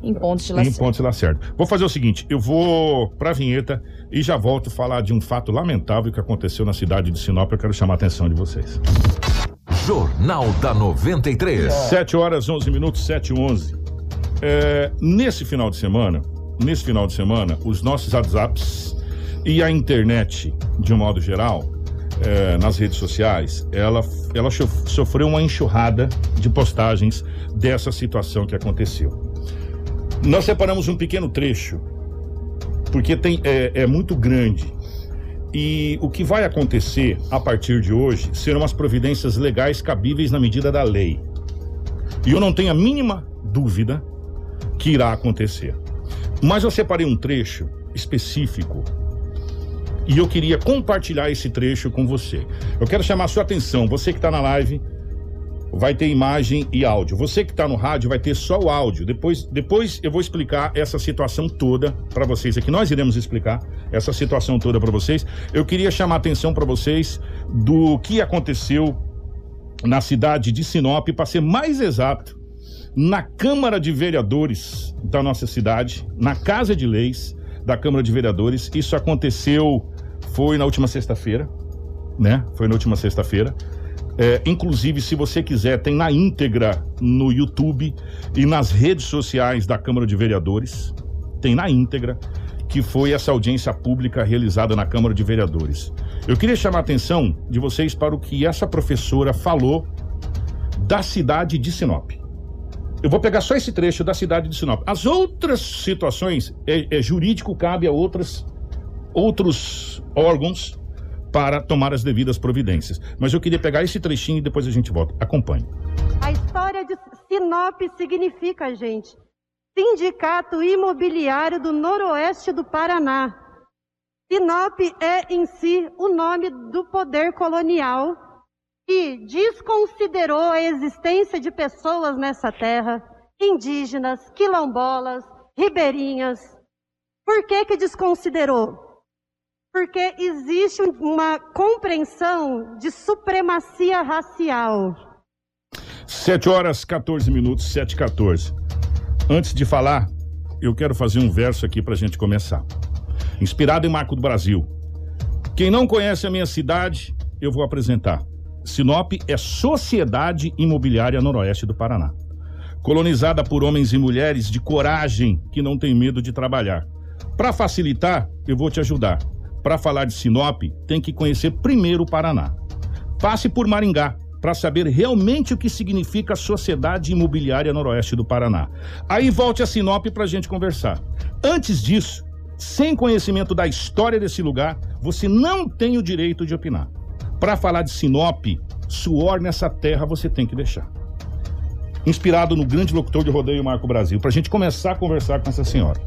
S4: Em Ponte de
S2: Em
S4: Lacerda.
S2: Ponte Lacerda. Vou fazer o seguinte: eu vou pra vinheta e já volto falar de um fato lamentável que aconteceu na cidade de Sinop. Eu quero chamar a atenção de vocês.
S1: Jornal da 93.
S2: 7 horas 11 minutos, 7 e 11. É, nesse final de semana, nesse final de semana, os nossos WhatsApps e a internet, de um modo geral, é, nas redes sociais, ela, ela sofreu uma enxurrada de postagens dessa situação que aconteceu. Nós separamos um pequeno trecho, porque tem, é, é muito grande. E o que vai acontecer a partir de hoje serão as providências legais cabíveis na medida da lei. E eu não tenho a mínima dúvida que irá acontecer. Mas eu separei um trecho específico e eu queria compartilhar esse trecho com você. Eu quero chamar a sua atenção, você que está na live, vai ter imagem e áudio. Você que está no rádio vai ter só o áudio. Depois, depois eu vou explicar essa situação toda para vocês aqui. Nós iremos explicar essa situação toda para vocês. Eu queria chamar a atenção para vocês do que aconteceu na cidade de Sinop, para ser mais exato, na Câmara de Vereadores da nossa cidade, na Casa de Leis da Câmara de Vereadores. Isso aconteceu foi na última sexta-feira, né? Foi na última sexta-feira. É, inclusive, se você quiser, tem na íntegra no YouTube e nas redes sociais da Câmara de Vereadores. Tem na íntegra que foi essa audiência pública realizada na Câmara de Vereadores. Eu queria chamar a atenção de vocês para o que essa professora falou da cidade de Sinop. Eu vou pegar só esse trecho da cidade de Sinop. As outras situações, é, é jurídico, cabe a outras, outros órgãos para tomar as devidas providências. Mas eu queria pegar esse trechinho e depois a gente volta. Acompanhe.
S6: A história de Sinop significa, gente, Sindicato Imobiliário do Noroeste do Paraná. Sinop é em si o nome do poder colonial que desconsiderou a existência de pessoas nessa terra, indígenas, quilombolas, ribeirinhas. Por que que desconsiderou? Porque existe uma compreensão de supremacia racial.
S2: 7 horas 14 minutos, 7 e 14. Antes de falar, eu quero fazer um verso aqui pra gente começar. Inspirado em Marco do Brasil. Quem não conhece a minha cidade, eu vou apresentar. Sinop é Sociedade Imobiliária Noroeste do Paraná. Colonizada por homens e mulheres de coragem que não têm medo de trabalhar. Para facilitar, eu vou te ajudar. Para falar de Sinop, tem que conhecer primeiro o Paraná. Passe por Maringá para saber realmente o que significa a Sociedade Imobiliária Noroeste do Paraná. Aí volte a Sinop para a gente conversar. Antes disso, sem conhecimento da história desse lugar, você não tem o direito de opinar. Para falar de Sinop, suor nessa terra você tem que deixar. Inspirado no grande locutor de rodeio Marco Brasil, para a gente começar a conversar com essa senhora.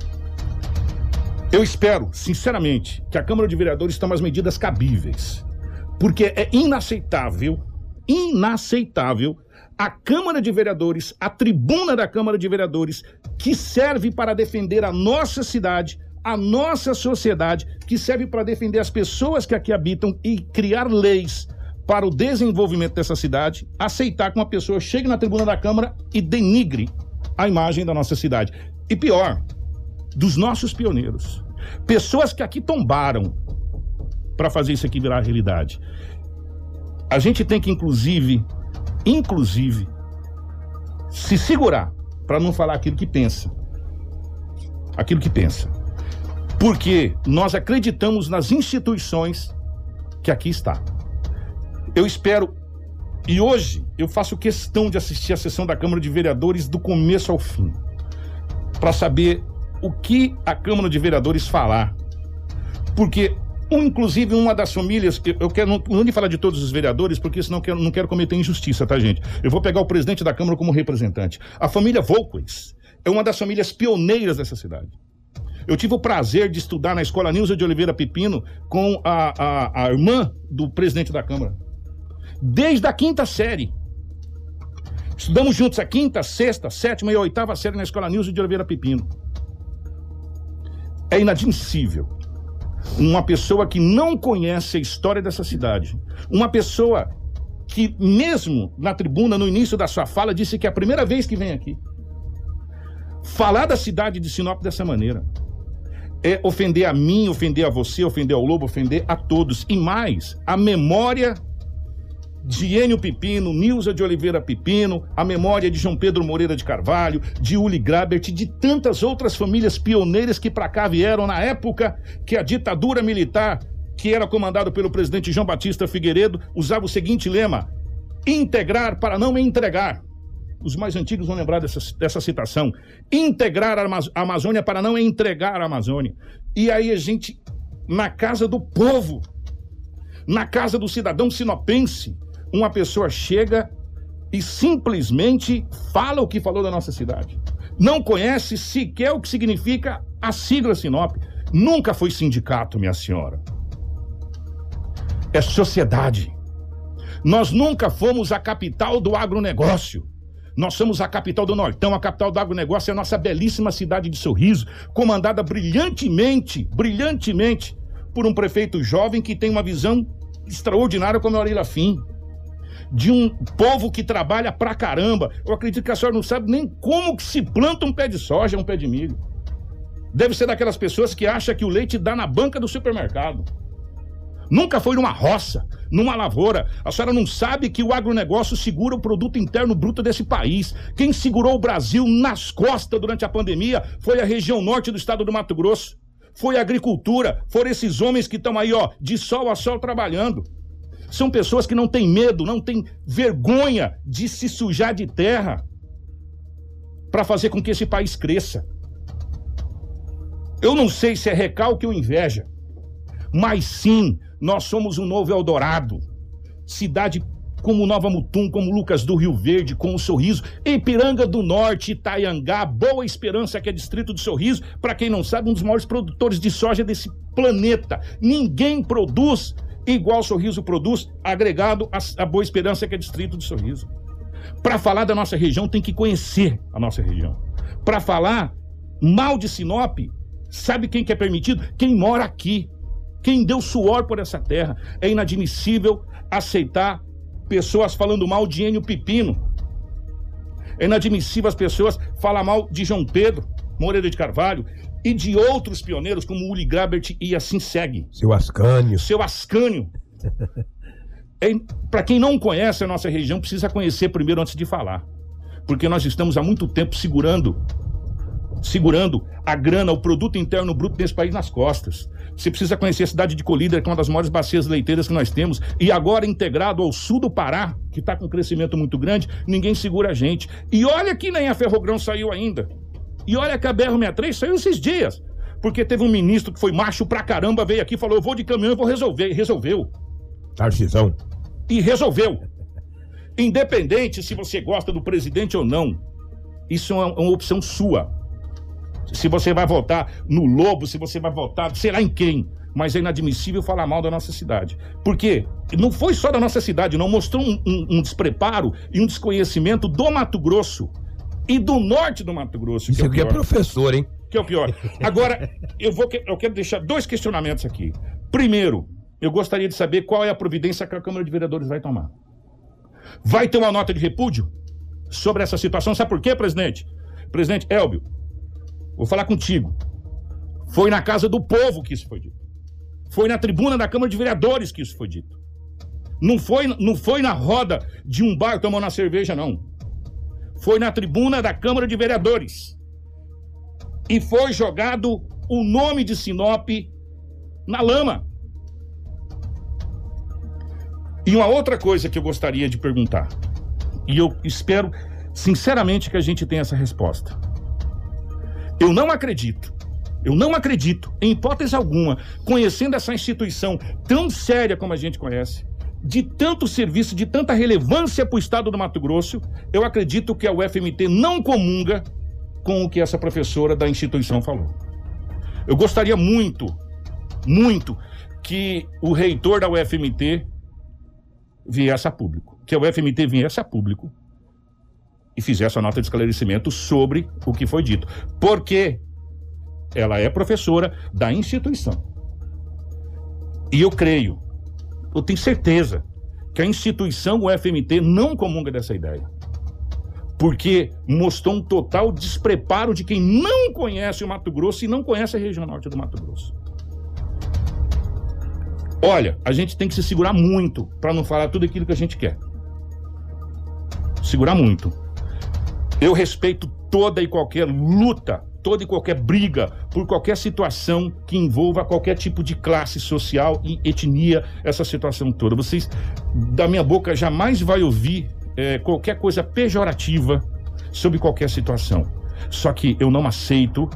S2: Eu espero, sinceramente, que a Câmara de Vereadores tome as medidas cabíveis. Porque é inaceitável, inaceitável, a Câmara de Vereadores, a tribuna da Câmara de Vereadores, que serve para defender a nossa cidade, a nossa sociedade, que serve para defender as pessoas que aqui habitam e criar leis para o desenvolvimento dessa cidade, aceitar que uma pessoa chegue na tribuna da Câmara e denigre a imagem da nossa cidade. E pior, dos nossos pioneiros. Pessoas que aqui tombaram para fazer isso aqui virar realidade. A gente tem que, inclusive, inclusive, se segurar para não falar aquilo que pensa. Aquilo que pensa. Porque nós acreditamos nas instituições que aqui está. Eu espero e hoje eu faço questão de assistir a sessão da Câmara de Vereadores do começo ao fim, para saber o que a Câmara de Vereadores falar. Porque, um, inclusive, uma das famílias, eu, quero não, não nem falar de todos os vereadores, porque senão quero, não quero cometer injustiça, tá, gente? Eu vou pegar o presidente da Câmara como representante. A família Volquez é uma das famílias pioneiras dessa cidade. Eu tive o prazer de estudar na escola Nilza de Oliveira Pepino com a, a, a irmã do presidente da Câmara. Desde a quinta série. Estudamos juntos a quinta, sexta, sétima e oitava série na escola Nilza de Oliveira Pepino. É inadmissível. Uma pessoa que não conhece a história dessa cidade, uma pessoa que, mesmo na tribuna, no início da sua fala, disse que é a primeira vez que vem aqui. Falar da cidade de Sinop dessa maneira é ofender a mim, ofender a você, ofender ao Lobo, ofender a todos. E mais, a memória de Enio Pipino, Nilza de Oliveira Pipino, a memória de João Pedro Moreira de Carvalho, de Uli Grabert e de tantas outras famílias pioneiras que para cá vieram na época que a ditadura militar, que era comandado pelo presidente João Batista Figueiredo, usava o seguinte lema: integrar para não entregar. Os mais antigos vão lembrar dessa, dessa citação. Integrar a Amazônia para não entregar a Amazônia. E aí a gente, na casa do povo, na casa do cidadão sinopense, uma pessoa chega e simplesmente fala o que falou da nossa cidade. Não conhece sequer o que significa a sigla Sinop. Nunca foi sindicato, minha senhora. É sociedade. Nós nunca fomos a capital do agronegócio. Nós somos a capital do Nortão, a capital do agronegócio é a nossa belíssima cidade de Sorriso, comandada brilhantemente, brilhantemente, por um prefeito jovem que tem uma visão extraordinária como o Orelha Fim de um povo que trabalha pra caramba. Eu acredito que a senhora não sabe nem como que se planta um pé de soja, um pé de milho. Deve ser daquelas pessoas que acham que o leite dá na banca do supermercado. Nunca foi numa roça, numa lavoura. A senhora não sabe que o agronegócio segura o produto interno bruto desse país. Quem segurou o Brasil nas costas durante a pandemia foi a região norte do estado do Mato Grosso. Foi a agricultura, foram esses homens que estão aí, ó, de sol a sol trabalhando. São pessoas que não têm medo, não têm vergonha de se sujar de terra para fazer com que esse país cresça. Eu não sei se é recalque ou inveja, mas sim, Nós somos um novo Eldorado. Cidade como Nova Mutum, como Lucas do Rio Verde, com o Sorriso, Ipiranga do Norte, Itaiangá, Boa Esperança, que é distrito do Sorriso, para quem não sabe, um dos maiores produtores de soja desse planeta. Ninguém produz igual Sorriso produz, agregado a, a Boa Esperança, que é distrito do Sorriso. Para falar da nossa região, tem que conhecer a nossa região. Para falar mal de Sinop, sabe quem que é permitido? Quem mora aqui. Quem deu suor por essa terra. É inadmissível aceitar pessoas falando mal de Enio Pepino. É inadmissível as pessoas falar mal de João Pedro Moreira de Carvalho e de outros pioneiros como Uli Grabert e assim segue.
S5: Seu Ascânio.
S2: Seu Ascânio. é, Para quem não conhece a nossa região, precisa conhecer primeiro antes de falar. Porque nós estamos há muito tempo segurando segurando a grana, o produto interno bruto desse país nas costas. Você precisa conhecer a cidade de Colíder, que é uma das maiores bacias leiteiras que nós temos, e agora integrado ao sul do Pará, que está com um crescimento muito grande, ninguém segura a gente. E olha que nem a Ferrogrão saiu ainda. E olha que a BR-63 saiu esses dias. Porque teve um ministro que foi macho pra caramba, veio aqui e falou: eu vou de caminhão e vou resolver. E resolveu.
S5: Tarcisão.
S2: E resolveu. Independente se você gosta do presidente ou não, isso é uma, uma opção sua. Se você vai votar no Lobo, se você vai votar, sei lá em quem. Mas é inadmissível falar mal da nossa cidade. Porque não foi só da nossa cidade, não mostrou um, um, um despreparo e um desconhecimento do Mato Grosso e do norte do Mato Grosso.
S5: Isso
S2: que é
S5: é professor, hein?
S2: Que é o pior. Agora, eu, vou, eu quero deixar dois questionamentos aqui. Primeiro, eu gostaria de saber qual é a providência que a Câmara de Vereadores vai tomar. Vai ter uma nota de repúdio sobre essa situação? Sabe por quê, presidente? Presidente Elbio, vou falar contigo. Foi na casa do povo que isso foi dito. Foi na tribuna da Câmara de Vereadores que isso foi dito. Não foi, não foi na roda de um bar tomando uma cerveja, não. Foi na tribuna da Câmara de Vereadores e foi jogado o nome de Sinop na lama. E uma outra coisa que eu gostaria de perguntar, e eu espero sinceramente que a gente tenha essa resposta. Eu não acredito, eu não acredito, em hipótese alguma, conhecendo essa instituição tão séria como a gente conhece, de tanto serviço, de tanta relevância para o estado do Mato Grosso, eu acredito que a UFMT não comunga com o que essa professora da instituição falou. Eu gostaria muito, muito, que o reitor da UFMT viesse a público, que a UFMT viesse a público e fizesse a nota de esclarecimento sobre o que foi dito. Porque ela é professora da instituição. E eu creio, eu tenho certeza, que a instituição UFMT não comunga dessa ideia porque mostrou um total despreparo de quem não conhece o Mato Grosso e não conhece a região norte do Mato Grosso. Olha, a gente tem que se segurar muito para não falar tudo aquilo que a gente quer. Segurar muito. Eu respeito toda e qualquer luta, toda e qualquer briga por qualquer situação que envolva qualquer tipo de classe social e etnia, essa situação toda. Vocês, da minha boca, jamais vai ouvir é, qualquer coisa pejorativa sobre qualquer situação. Só que eu não aceito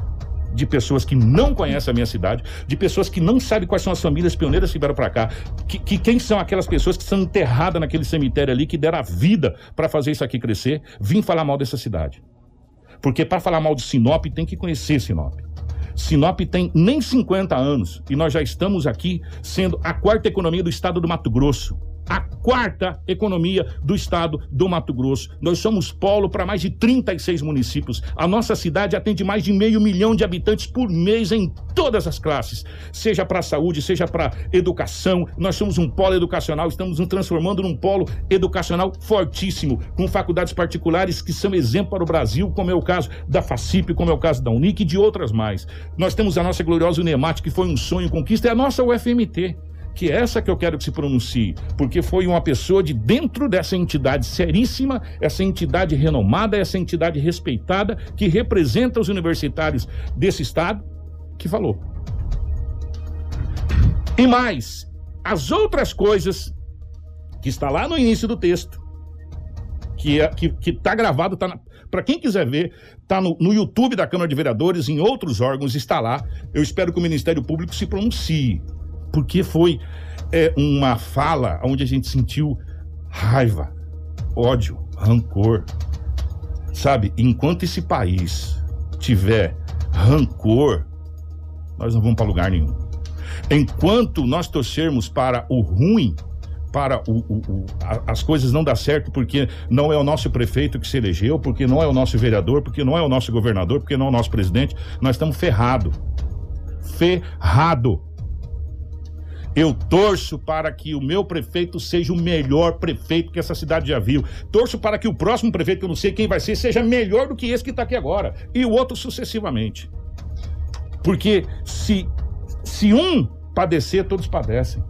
S2: de pessoas que não conhecem a minha cidade, de pessoas que não sabem quais são as famílias pioneiras que vieram para cá, que, que quem são aquelas pessoas que são enterradas naquele cemitério ali, que deram a vida para fazer isso aqui crescer, vim falar mal dessa cidade. Porque para falar mal de Sinop tem que conhecer Sinop. Sinop tem nem 50 anos e nós já estamos aqui sendo a quarta economia do estado do Mato Grosso. A quarta economia do estado do Mato Grosso. Nós somos polo para mais de 36 municípios. A nossa cidade atende mais de meio milhão de habitantes por mês em todas as classes, seja para saúde, seja para educação. Nós somos um polo educacional, estamos nos transformando num polo educacional fortíssimo, com faculdades particulares que são exemplo para o Brasil, como é o caso da FACIP, como é o caso da Unic e de outras mais. Nós temos a nossa gloriosa Unemat, que foi um sonho, conquista, é a nossa UFMT que é essa que eu quero que se pronuncie, porque foi uma pessoa de dentro dessa entidade seríssima, essa entidade renomada, essa entidade respeitada, que representa os universitários desse estado, que falou. E mais, as outras coisas que está lá no início do texto, que é, que, que tá gravado, tá para quem quiser ver, tá no, no YouTube da Câmara de Vereadores, em outros órgãos, está lá. Eu espero que o Ministério Público se pronuncie porque foi é uma fala onde a gente sentiu raiva, ódio, rancor. Sabe, enquanto esse país tiver rancor, nós não vamos para lugar nenhum. Enquanto nós torcermos para o ruim, para o, o, o, as coisas não dar certo porque não é o nosso prefeito que se elegeu, porque não é o nosso vereador, porque não é o nosso governador, porque não é o nosso presidente, nós estamos ferrado. Ferrado. Eu torço para que o meu prefeito seja o melhor prefeito que essa cidade já viu. Torço para que o próximo prefeito, que eu não sei quem vai ser, seja melhor do que esse que está aqui agora. E o outro sucessivamente. Porque se, se um padecer, todos padecem.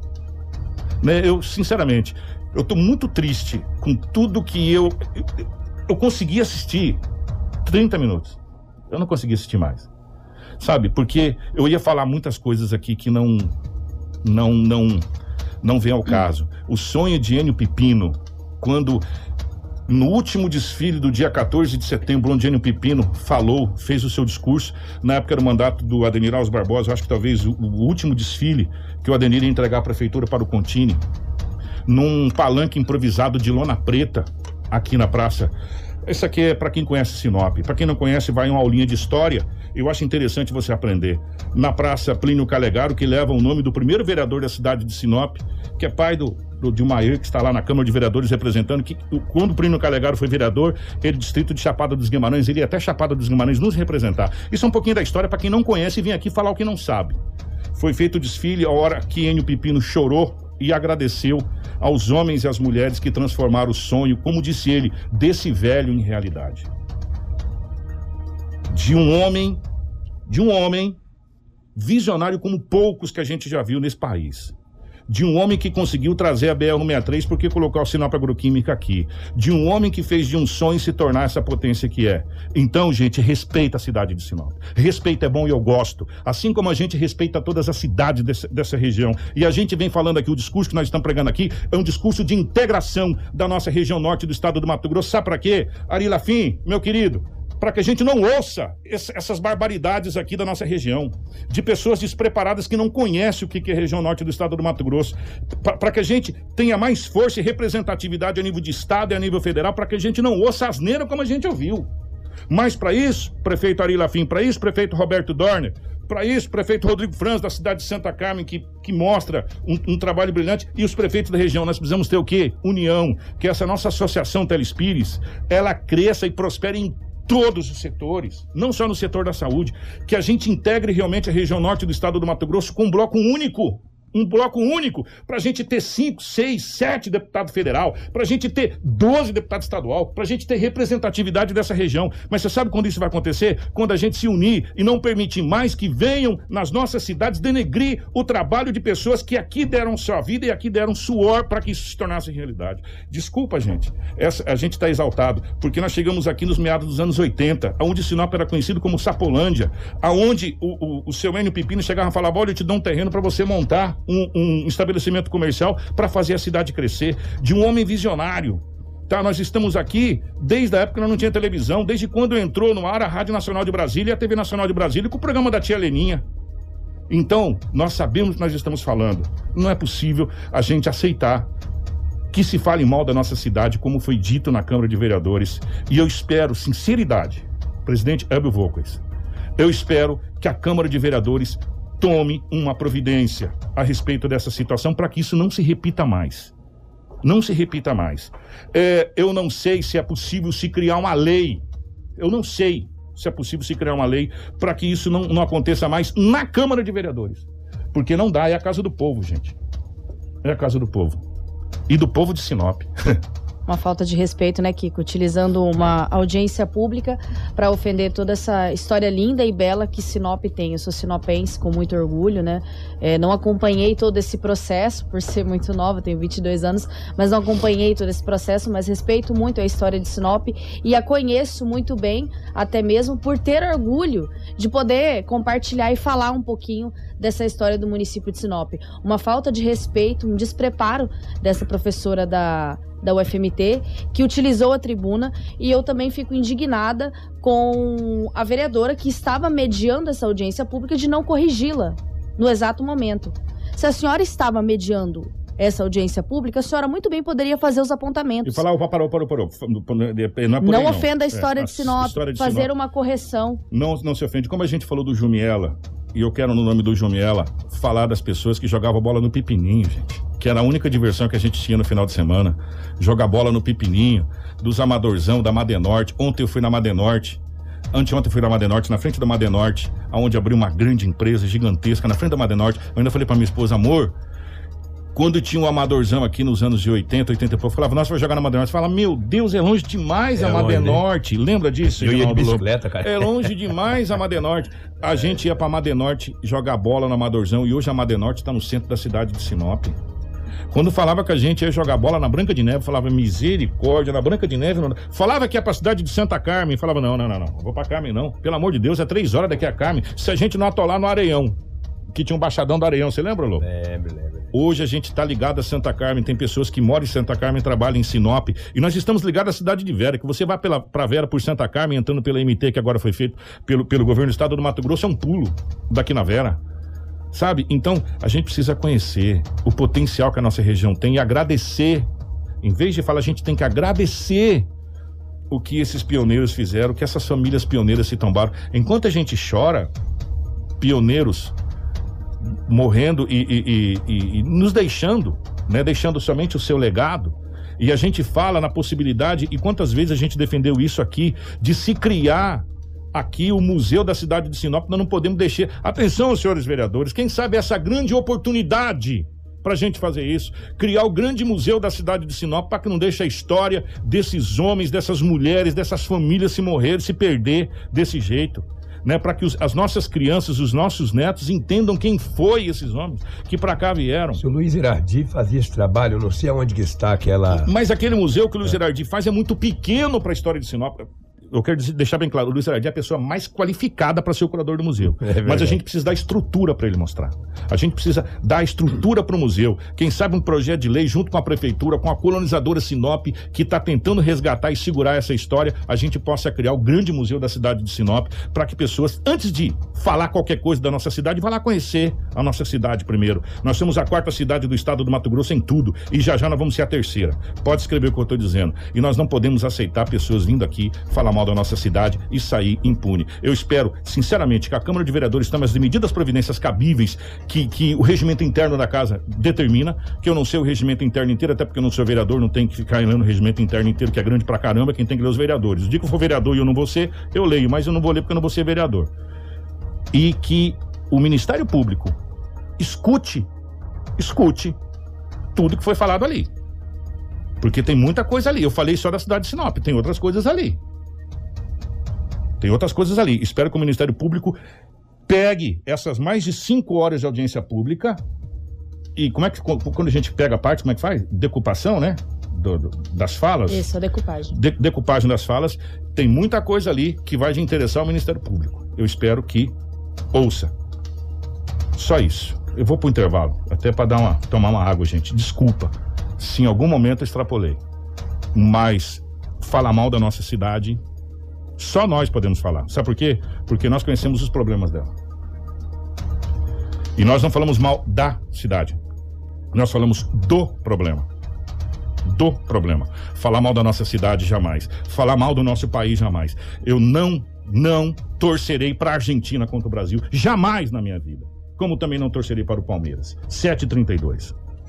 S2: Né? Eu, sinceramente, eu estou muito triste com tudo que eu, eu. Consegui assistir 30 minutos. Eu não consegui assistir mais. Sabe? Porque eu ia falar muitas coisas aqui que não não não não vem ao caso. O sonho de Enio Pipino, quando no último desfile do dia 14 de setembro, onde Enio Pipino falou, fez o seu discurso, na época do mandato do Adenir Alves Barbosa, eu acho que talvez o, o último desfile que o Adenir ia entregar a prefeitura para o Contini, num palanque improvisado de lona preta, aqui na praça. Isso aqui é para quem conhece Sinop. Para quem não conhece, vai uma aulinha de história eu acho interessante você aprender. Na Praça Plínio Calegaro, que leva o nome do primeiro vereador da cidade de Sinop, que é pai do, do Dilmair, que está lá na Câmara de Vereadores representando, que quando Plínio Calegaro foi vereador, ele, distrito de Chapada dos Guimarães, ele ia até Chapada dos Guimarães nos representar. Isso é um pouquinho da história para quem não conhece e vem aqui falar o que não sabe. Foi feito o desfile a hora que Enio Pipino chorou e agradeceu aos homens e às mulheres que transformaram o sonho, como disse ele, desse velho em realidade de um homem, de um homem visionário como poucos que a gente já viu nesse país. De um homem que conseguiu trazer a BR-163 porque colocou a Sinop Agroquímica aqui. De um homem que fez de um sonho se tornar essa potência que é. Então, gente, respeita a cidade de Sinop. Respeito é bom e eu gosto. Assim como a gente respeita todas as cidades desse, dessa região. E a gente vem falando aqui, o discurso que nós estamos pregando aqui é um discurso de integração da nossa região norte do estado do Mato Grosso. Sabe para quê? Ari Lafim, meu querido, para que a gente não ouça essas barbaridades aqui da nossa região, de pessoas despreparadas que não conhecem o que é a região norte do estado do Mato Grosso, para que a gente tenha mais força e representatividade a nível de estado e a nível federal, para que a gente não ouça asneira como a gente ouviu. Mas para isso, prefeito Ari Lafim, para isso, prefeito Roberto Dorner, para isso, prefeito Rodrigo Franz, da cidade de Santa Carmen, que, que mostra um, um, trabalho brilhante, e os prefeitos da região. Nós precisamos ter o quê? União, que essa nossa associação Telespires, ela cresça e prospere em todos os setores, não só no setor da saúde, que a gente integre realmente a região norte do estado do Mato Grosso com um bloco único um bloco único, para a gente ter cinco, seis, sete deputados federal, para a gente ter 12 deputados estadual, para a gente ter representatividade dessa região. Mas você sabe quando isso vai acontecer? Quando a gente se unir e não permitir mais que venham nas nossas cidades denegrir o trabalho de pessoas que aqui deram sua vida e aqui deram suor para que isso se tornasse realidade. Desculpa, gente. Essa, a gente está exaltado, porque nós chegamos aqui nos meados dos anos 80, onde Sinop era conhecido como Sapolândia, aonde o, o, o seu Enio Pepino chegava e falava: olha, eu te dou um terreno para você montar um, um estabelecimento comercial para fazer a cidade crescer, de um homem visionário. Tá, nós estamos aqui desde a época que não tinha televisão, desde quando entrou no ar a Rádio Nacional de Brasília e a TV Nacional de Brasília com o programa da tia Leninha. Então, nós sabemos o que nós estamos falando. Não é possível a gente aceitar que se fale mal da nossa cidade, como foi dito na Câmara de Vereadores. E eu espero sinceridade, presidente Hélio Volquez, eu espero que a Câmara de Vereadores tome uma providência a respeito dessa situação para que isso não se repita mais. Não se repita mais. É, eu não sei se é possível se criar uma lei. Eu não sei se é possível se criar uma lei para que isso não, não aconteça mais na Câmara de Vereadores. Porque não dá, é a casa do povo, gente. É a casa do povo. E do povo de Sinop.
S4: Uma falta de respeito, né, Kiko? Utilizando uma audiência pública para ofender toda essa história linda e bela que Sinop tem. Eu sou sinopense com muito orgulho, né? É, não acompanhei todo esse processo, por ser muito nova, tenho 22 anos, mas não acompanhei todo esse processo, mas respeito muito a história de Sinop e a conheço muito bem, até mesmo por ter orgulho de poder compartilhar e falar um pouquinho dessa história do município de Sinop. Uma falta de respeito, um despreparo dessa professora da da UFMT, que utilizou a tribuna, e eu também fico indignada com a vereadora que estava mediando essa audiência pública de não corrigi-la no exato momento. Se a senhora estava mediando essa audiência pública, a senhora muito bem poderia fazer os
S2: E
S4: apontamentos.
S2: falar, opa, parou, parou, parou. Não é
S4: não
S2: aí,
S4: ofenda a
S2: É,
S4: história de Sinop,
S2: história de
S4: fazer
S2: Sinop.
S4: uma correção.
S2: Não, não se ofende. Como a gente falou do Jumiela, e eu quero, no nome do Jumiela, falar das pessoas que jogavam bola no Pipininho, gente. Que era a única diversão que a gente tinha no final de semana. Jogar bola no Pipininho, dos Amadorzão, da Madenorte. Ontem eu fui na Madenorte. Anteontem eu fui na Madenorte, na frente da Madenorte, onde abriu uma grande empresa gigantesca, na frente da Madenorte. Eu ainda falei pra minha esposa, amor, quando tinha um amadorzão aqui nos anos de 80, 80 e pouco, falava, nossa, vai jogar na Madenorte. Fala, meu Deus, é longe demais
S5: É
S2: a? Madenorte. Lembra disso?
S5: Eu ia de bicicleta, cara.
S2: É longe demais a Madenorte. A gente ia pra Madenorte jogar bola no Amadorzão e hoje a Madenorte tá no centro da cidade de Sinop. Quando falava que a gente ia jogar bola na Branca de Neve, falava misericórdia, na Branca de Neve. Não... Falava que ia pra cidade de Santa Carmen, falava não, não, não, não, vou pra Carmen não. Pelo amor de Deus, é três horas daqui a Carmen. Se a gente não atolar no Areião, que tinha um baixadão do Areião, você lembra, Lô?
S5: Lembro, lembro.
S2: Hoje a gente está ligado a Santa Carmen, tem pessoas que moram em Santa Carmen trabalham em Sinop. E nós estamos ligados à cidade de Vera, que você vai pela, pra Vera por Santa Carmen, entrando pela MT, que agora foi feito pelo, pelo governo do estado do Mato Grosso, é um pulo daqui na Vera. Sabe? Então, a gente precisa conhecer o potencial que a nossa região tem e agradecer. Em vez de falar, a gente tem que agradecer o que esses pioneiros fizeram, o que essas famílias pioneiras se tombaram. Enquanto a gente chora, pioneiros morrendo e, e- e- e- nos deixando, né? Deixando somente o seu legado. E a gente fala na possibilidade, e quantas vezes a gente defendeu isso aqui, de se criar aqui o Museu da Cidade de Sinop, nós não podemos deixar. Atenção, senhores vereadores, quem sabe essa grande oportunidade para a gente fazer isso, criar o grande museu da cidade de Sinop para que não deixe a história desses homens, dessas mulheres, dessas famílias se morrer, se perder desse jeito. Né, para que os- as nossas crianças, os nossos netos entendam quem foi esses homens que para cá vieram.
S5: Se o Luiz Irardi fazia esse trabalho, eu não sei aonde que está aquela.
S2: Mas aquele museu que o Luiz Gerardi faz é muito pequeno para a história de Sinop. Eu quero deixar bem claro, o Luiz Gerardi é a pessoa mais qualificada para ser o curador do museu.
S5: É.
S2: Mas a gente precisa dar estrutura para ele mostrar. A gente precisa dar estrutura para o museu. Quem sabe um projeto de lei junto com a prefeitura, com a colonizadora Sinop, que está tentando resgatar e segurar essa história, a gente possa criar o grande museu da cidade de Sinop para que pessoas, antes de falar qualquer coisa da nossa cidade, vá lá conhecer a nossa cidade primeiro. Nós somos a quarta cidade do estado do Mato Grosso em tudo e já já nós vamos ser a terceira. Pode escrever o que eu estou dizendo. E nós não podemos aceitar pessoas vindo aqui falar mal da nossa cidade e sair impune. Eu espero, sinceramente, que a Câmara de Vereadores tome as medidas providências cabíveis que, que o regimento interno da casa determina, que eu não sei o regimento interno inteiro, até porque eu não sou vereador, não tenho que ficar lendo o regimento interno inteiro, que é grande pra caramba, quem tem que ler os vereadores. O dia que eu for vereador e eu não vou ser, eu leio, mas eu não vou ler porque eu não vou ser vereador. E que o Ministério Público escute, escute tudo que foi falado ali. Porque tem muita coisa ali. Eu falei só da cidade de Sinop, tem outras coisas ali. Tem outras coisas ali. Espero que o Ministério Público pegue essas mais de cinco horas de audiência pública e como é que quando a gente pega a parte, como é que faz? Decupação, né? Do- do- das falas.
S4: Isso, a decupagem.
S2: De- decupagem das falas. Tem muita coisa ali que vai de interessar ao Ministério Público. Eu espero que ouça. Só isso. Eu vou pro intervalo, até para dar uma tomar uma água, gente. Desculpa se em algum momento eu extrapolei. Mas falar mal da nossa cidade, só nós podemos falar. Sabe por quê? Porque nós conhecemos os problemas dela. E nós não falamos mal da cidade. Nós falamos do problema. Do problema. Falar mal da nossa cidade jamais. Falar mal do nosso país jamais. Eu não, não torcerei para a Argentina contra o Brasil. Jamais na minha vida. Como também não torcerei para o Palmeiras. 7h32.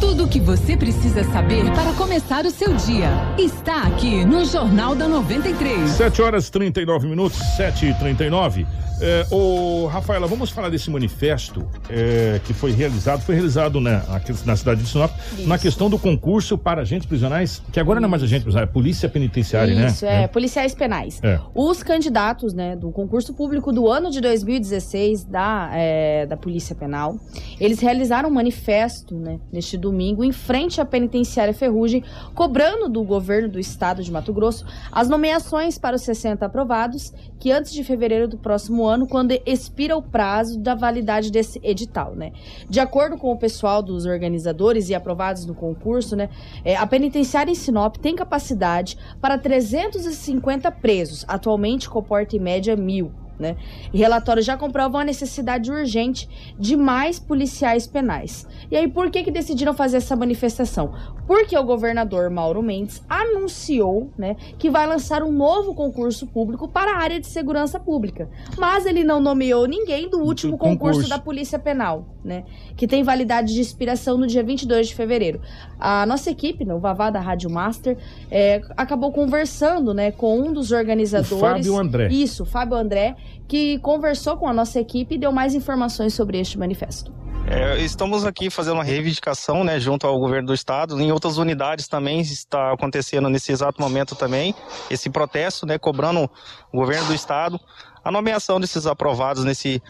S3: Tudo o que você precisa saber para começar o seu dia está aqui no Jornal da 93.
S2: 7 horas 39 minutos, 7 e 39 é, Ô, Rafaela, vamos falar desse manifesto é, que foi realizado, foi realizado né, aqui na cidade de Sinop, na questão do concurso para agentes prisionais, que agora não é mais agente prisional, é polícia penitenciária, né?
S4: Isso, é, policiais penais.
S2: É.
S4: Os candidatos né, do concurso público do ano de 2016 da, é, da Polícia Penal, eles realizaram um manifesto né, neste domingo em frente à penitenciária Ferrugem, cobrando do governo do estado de Mato Grosso as nomeações para os 60 aprovados, que antes de fevereiro do próximo ano, quando expira o prazo da validade desse edital, né? De acordo com o pessoal dos organizadores e aprovados no concurso, né, é, a penitenciária em Sinop tem capacidade para 350 presos, atualmente comporta em média mil. Né? E relatórios já comprovam a necessidade urgente de mais policiais penais. E aí, por que, que decidiram fazer essa manifestação? Porque o governador Mauro Mendes anunciou né, que vai lançar um novo concurso público para a área de segurança pública. Mas ele não nomeou ninguém do último concurso. concurso da Polícia Penal, né? Que tem validade de expiração no dia 22 de fevereiro. A nossa equipe, né, o Vavá da Rádio Master, é, acabou conversando né, com um dos organizadores. O
S2: Fábio André.
S4: Isso, Fábio André, que conversou com a nossa equipe e deu mais informações sobre este manifesto.
S7: É, estamos aqui fazendo uma reivindicação, né, junto ao governo do estado. Em outras unidades também está acontecendo nesse exato momento também esse protesto, né, cobrando o governo do estado a nomeação desses aprovados nesse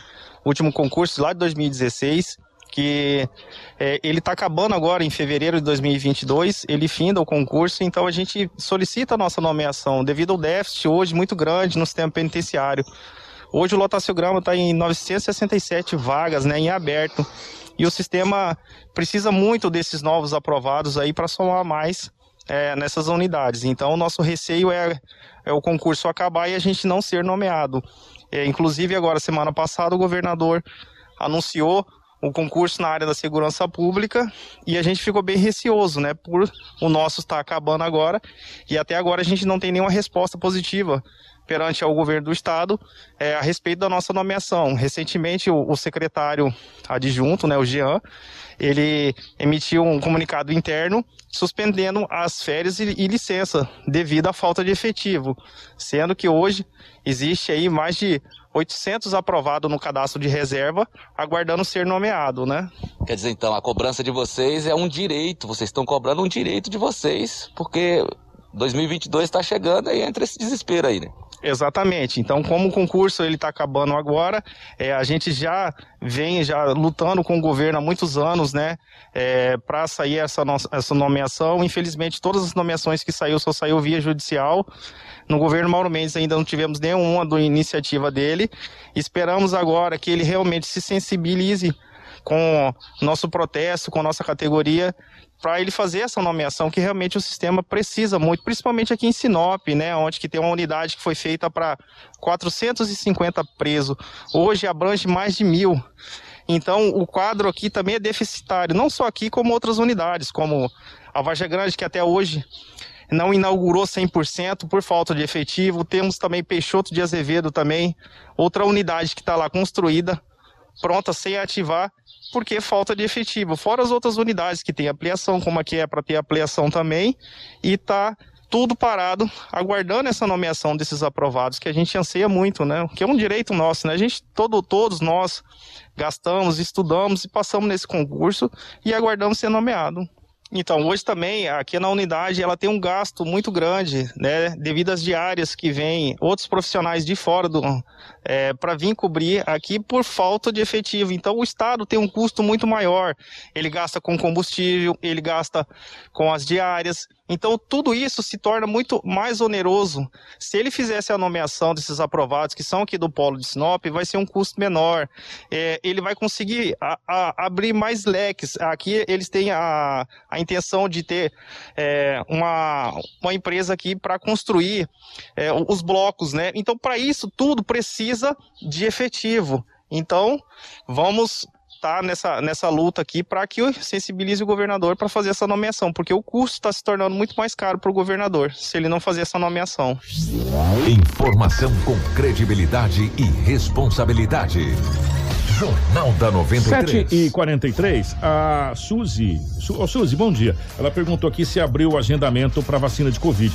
S7: último concurso lá de 2016 que é, ele está acabando agora em fevereiro de 2022, ele finda o concurso, então a gente solicita a nossa nomeação devido ao déficit hoje muito grande no sistema penitenciário. Hoje o lotaciograma está em 967 vagas, né, em aberto. E o sistema precisa muito desses novos aprovados aí para somar mais é, nessas unidades. Então, o nosso receio é, é, o concurso acabar e a gente não ser nomeado. É, inclusive, agora, semana passada, o governador anunciou o concurso na área da segurança pública e a gente ficou bem receoso, né? Por o nosso estar acabando agora e até agora a gente não tem nenhuma resposta positiva perante ao governo do estado é, a respeito da nossa nomeação. Recentemente, o, o, secretário adjunto, né, o Jean, ele emitiu um comunicado interno suspendendo as férias e, e licença devido à falta de efetivo, sendo que hoje existe aí mais de 800 aprovados no cadastro de reserva, aguardando ser nomeado, né?
S8: Quer dizer, então, a cobrança de vocês é um direito, vocês estão cobrando um direito de vocês, porque 2022 está chegando e entra esse desespero aí, né?
S7: Exatamente. Então, como o concurso ele está acabando agora, é, a gente já vem já lutando com o governo há muitos anos, né, é, para sair essa, nossa, essa nomeação. Infelizmente, todas as nomeações que saiu só saiu via judicial. No governo Mauro Mendes ainda não tivemos nenhuma do iniciativa dele. Esperamos agora que ele realmente se sensibilize com nosso protesto, com nossa categoria, para ele fazer essa nomeação que realmente o sistema precisa muito, principalmente aqui em Sinop, né, onde que tem uma unidade que foi feita para 450 presos, hoje abrange mais de mil. Então o quadro aqui também é deficitário, não só aqui como outras unidades, como a Vargem Grande que até hoje não inaugurou 100% por falta de efetivo. Temos também Peixoto de Azevedo também, outra unidade que está lá construída, pronta sem ativar porque falta de efetivo. Fora as outras unidades que tem ampliação, como aqui é para ter ampliação também, e tá tudo parado, aguardando essa nomeação desses aprovados, que a gente anseia muito, né? Que é um direito nosso, né? A gente, todo, todos nós gastamos, estudamos e passamos nesse concurso e aguardamos ser nomeado. Então, hoje também, aqui na unidade, ela tem um gasto muito grande, né, devido às diárias que vêm outros profissionais de fora do é, para vir cobrir aqui por falta de efetivo. Então, o Estado tem um custo muito maior. Ele gasta com combustível, ele gasta com as diárias. Então, tudo isso se torna muito mais oneroso. Se ele fizesse a nomeação desses aprovados, que são aqui do Polo de Sinop, vai ser um custo menor. É, ele vai conseguir a, a, abrir mais leques. Aqui eles têm a, a intenção de ter é, uma, uma empresa aqui para construir é, os blocos, né? Então, para isso tudo precisa de efetivo. Então, vamos tá nessa, nessa luta aqui para que sensibilize o governador para fazer essa nomeação, porque o custo está se tornando muito mais caro para o governador se ele não fazer essa nomeação.
S1: Informação com credibilidade e responsabilidade. Jornal da 93.
S2: 7 e 43 a Suzy. Su, oh, Suzy, bom dia. Ela perguntou aqui se abriu o agendamento para vacina de Covid.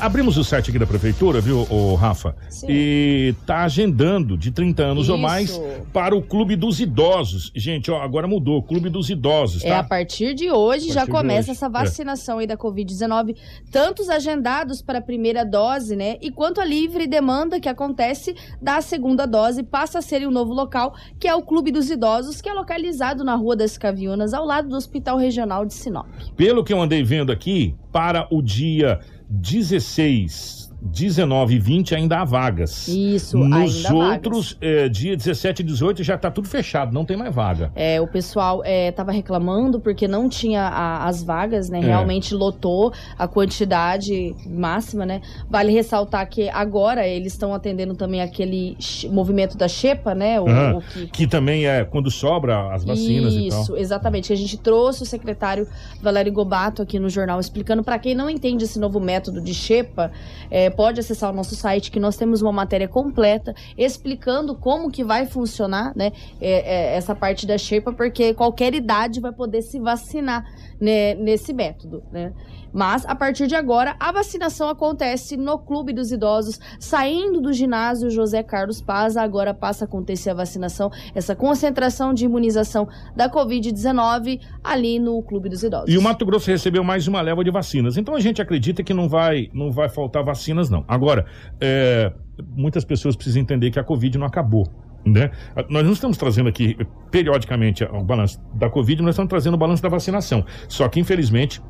S2: Abrimos o site aqui da prefeitura, viu, ô, Rafa?
S4: Sim.
S2: E tá agendando de 30 anos ou
S4: Isso.
S2: mais para o Clube dos Idosos. Gente, ó, agora mudou, Clube dos Idosos,
S4: É, a
S2: tá?
S4: partir de hoje
S2: A
S4: já
S2: partir de
S4: começa
S2: hoje,
S4: essa
S2: é.
S4: vacinação aí da Covid-19, tantos agendados para a primeira dose, né? E quanto a livre demanda que acontece da segunda dose, passa a ser em um novo local, que é o Clube dos Idosos, que é localizado na Rua das Caviunas, ao lado do Hospital Regional de Sinop.
S2: Pelo que eu andei vendo aqui, para o dia 16, 19 e 20 ainda há vagas.
S4: Isso,
S2: Nos
S4: ainda há
S2: outros, é, dia 17 e 18 já tá tudo fechado, não tem mais vaga.
S4: É, o pessoal estava reclamando porque não tinha a- as vagas, né?
S2: É.
S4: Realmente lotou a quantidade máxima, né? Vale ressaltar que agora eles estão atendendo também aquele movimento da Xepa, né? O, o que,
S2: que também é quando sobra as vacinas e tal.
S4: Isso, exatamente. A gente trouxe o secretário Valério Gobato aqui no jornal explicando para quem não entende esse novo método de Xepa, é, pode acessar o nosso site que nós temos uma matéria completa explicando como que vai funcionar, né, é, é, essa parte da Xepa, porque qualquer idade vai poder se vacinar né, nesse método, né? Mas a partir de agora a vacinação acontece no Clube dos Idosos, saindo do ginásio José Carlos Paz, agora passa a acontecer a vacinação, essa concentração de imunização da Covid-19 ali no Clube dos Idosos.
S2: E o Mato Grosso recebeu mais uma leva de vacinas. Então a gente acredita que não vai, não vai faltar vacinas, não. Agora, é, muitas pessoas precisam entender que a Covid não acabou. Né? Nós não estamos trazendo aqui periodicamente o balanço da Covid, nós estamos trazendo o balanço da vacinação. Só que, infelizmente,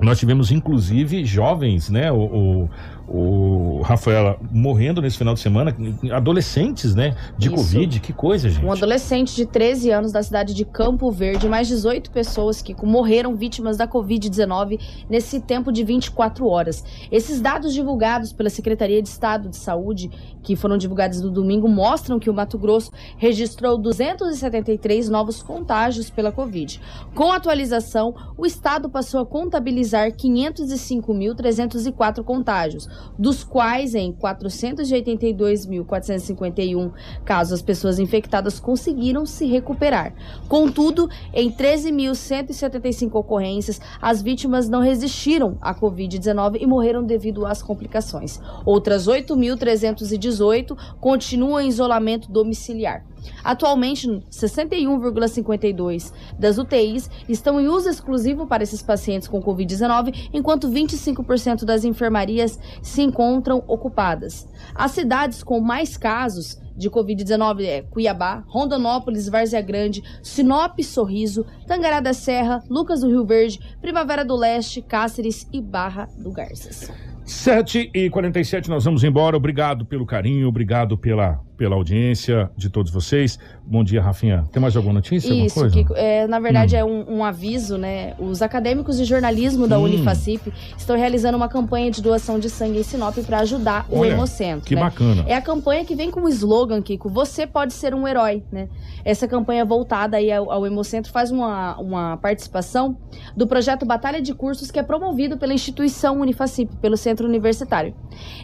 S2: nós tivemos, inclusive, jovens, né? O, o, o Rafaela morrendo nesse final de semana, adolescentes, né? De
S4: Isso.
S2: Covid, que coisa, gente.
S4: Um adolescente de 13 anos da cidade de Campo Verde, mais 18 pessoas que morreram vítimas da Covid-19 nesse tempo de 24 horas. Esses dados divulgados pela Secretaria de Estado de Saúde, que foram divulgados no domingo, mostram que o Mato Grosso registrou 273 novos contágios pela Covid. Com a atualização, o estado passou a contabilizar 505.304 contágios, dos quais em 482.451 casos as pessoas infectadas conseguiram se recuperar. Contudo, em 13.175 ocorrências, as vítimas não resistiram à Covid-19 e morreram devido às complicações. Outras 8.318 continuam em isolamento domiciliar. Atualmente, 61,52% das UTIs estão em uso exclusivo para esses pacientes com Covid-19, enquanto 25% das enfermarias se encontram ocupadas. As cidades com mais casos de Covid-19 é Cuiabá, Rondonópolis, Várzea Grande, Sinop, Sorriso, Tangará da Serra, Lucas do Rio Verde, Primavera do Leste, Cáceres e Barra do Garças.
S2: 7 e 47 nós vamos embora. Obrigado pelo carinho, obrigado pela, pela audiência de todos vocês. Bom dia, Rafinha. Tem mais alguma notícia? alguma
S4: Isso,
S2: coisa?
S4: Kiko, é, na verdade
S2: Hum.
S4: é um, um aviso, né? Os acadêmicos de jornalismo da
S2: Hum.
S4: Unifacip estão realizando uma campanha de doação de sangue em Sinop para ajudar o
S2: Olha,
S4: Hemocentro.
S2: que
S4: né?
S2: bacana.
S4: É a campanha que vem com o slogan, Kiko, você pode ser um herói, né? Essa campanha voltada aí ao, ao Hemocentro faz uma, uma participação do projeto Batalha de Cursos que é promovido pela instituição Unifacip, pelo Centro Universitário.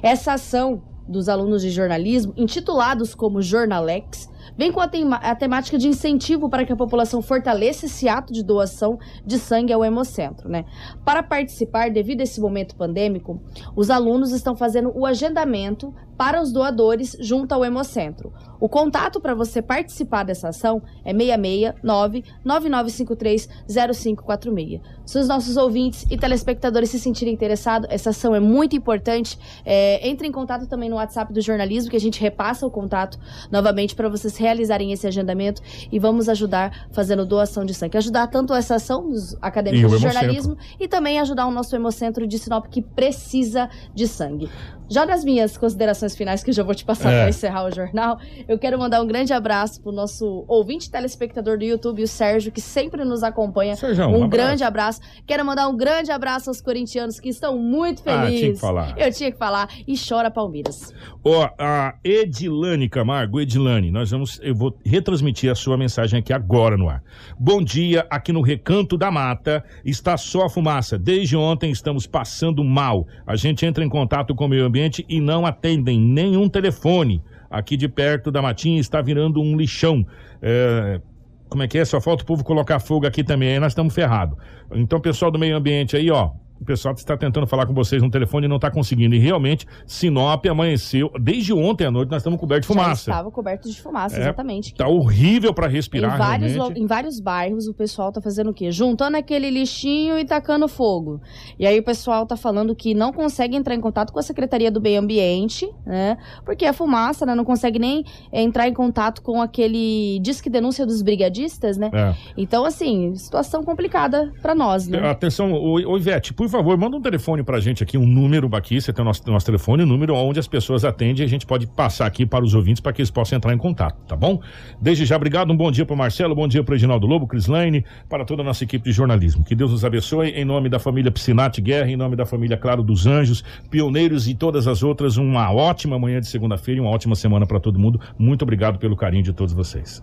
S4: Essa ação dos alunos de jornalismo, intitulados como Jornalex, vem com a, a temática de incentivo para que a população fortaleça esse ato de doação de sangue ao Hemocentro, né? Para participar, devido a esse momento pandêmico, os alunos estão fazendo o agendamento para os doadores junto ao Hemocentro. O contato para você participar dessa ação é 669 9953 0546. Se os nossos ouvintes e telespectadores se sentirem interessados, essa ação é muito importante. É, entre em contato também no WhatsApp do jornalismo, que a gente repassa o contato novamente para vocês realizarem esse agendamento e vamos ajudar fazendo doação de sangue. Ajudar tanto essa ação dos acadêmicos de jornalismo e também ajudar o nosso Hemocentro de Sinop que precisa de sangue. Já nas minhas considerações finais, que eu já vou te passar
S2: É.
S4: para encerrar o jornal, eu quero mandar um grande abraço pro nosso ouvinte telespectador do YouTube, o Sérgio, que sempre nos acompanha.
S2: Sérgio,
S4: um
S2: um abraço.
S4: grande abraço. Quero mandar um grande abraço aos corintianos que estão muito
S2: Ah,
S4: felizes.
S2: tinha que falar.
S4: Eu tinha que falar. E chora Palmeiras.
S2: Ó, a Edilane Camargo, Edilane, nós vamos, eu vou retransmitir a sua mensagem aqui agora no ar. Bom dia, aqui no Recanto da Mata está só fumaça. Desde ontem estamos passando mal. A gente entra em contato com o meio ambiente e não atendem nenhum telefone. Aqui de perto da matinha está virando um lixão. É, como é que é? Só falta o povo colocar fogo aqui também, aí nós estamos ferrados. Então, pessoal do meio ambiente aí, ó, o pessoal está tentando falar com vocês no telefone e não está conseguindo. E realmente, Sinop amanheceu, desde ontem à noite nós estamos cobertos de
S4: Já
S2: fumaça.
S4: estava coberto de fumaça,
S2: É,
S4: exatamente.
S2: Tá horrível para respirar,
S4: em, vários,
S2: realmente.
S4: em vários bairros o pessoal tá fazendo o quê? Juntando aquele lixinho e tacando fogo. E aí o pessoal tá falando que não consegue entrar em contato com a Secretaria do Meio Ambiente, né? Porque a fumaça, né? Não consegue nem entrar em contato com aquele disque denúncia dos brigadistas, né?
S2: É.
S4: Então, assim, situação complicada pra nós, né?
S2: Atenção, ô Ivete, por favor, manda um telefone pra gente aqui, um número aqui, você tem o nosso, nosso telefone, um número onde as pessoas atendem e a gente pode passar aqui para os ouvintes para que eles possam entrar em contato, tá bom? Desde já, obrigado, um bom dia pro Marcelo, bom dia pro Reginaldo Lobo, Cris Lane, para toda a nossa equipe de jornalismo. Que Deus nos abençoe, em nome da família Piscinati Guerra, em nome da família Claro dos Anjos, Pioneiros e todas as outras, uma ótima manhã de segunda-feira e uma ótima semana para todo mundo. Muito obrigado pelo carinho de todos vocês.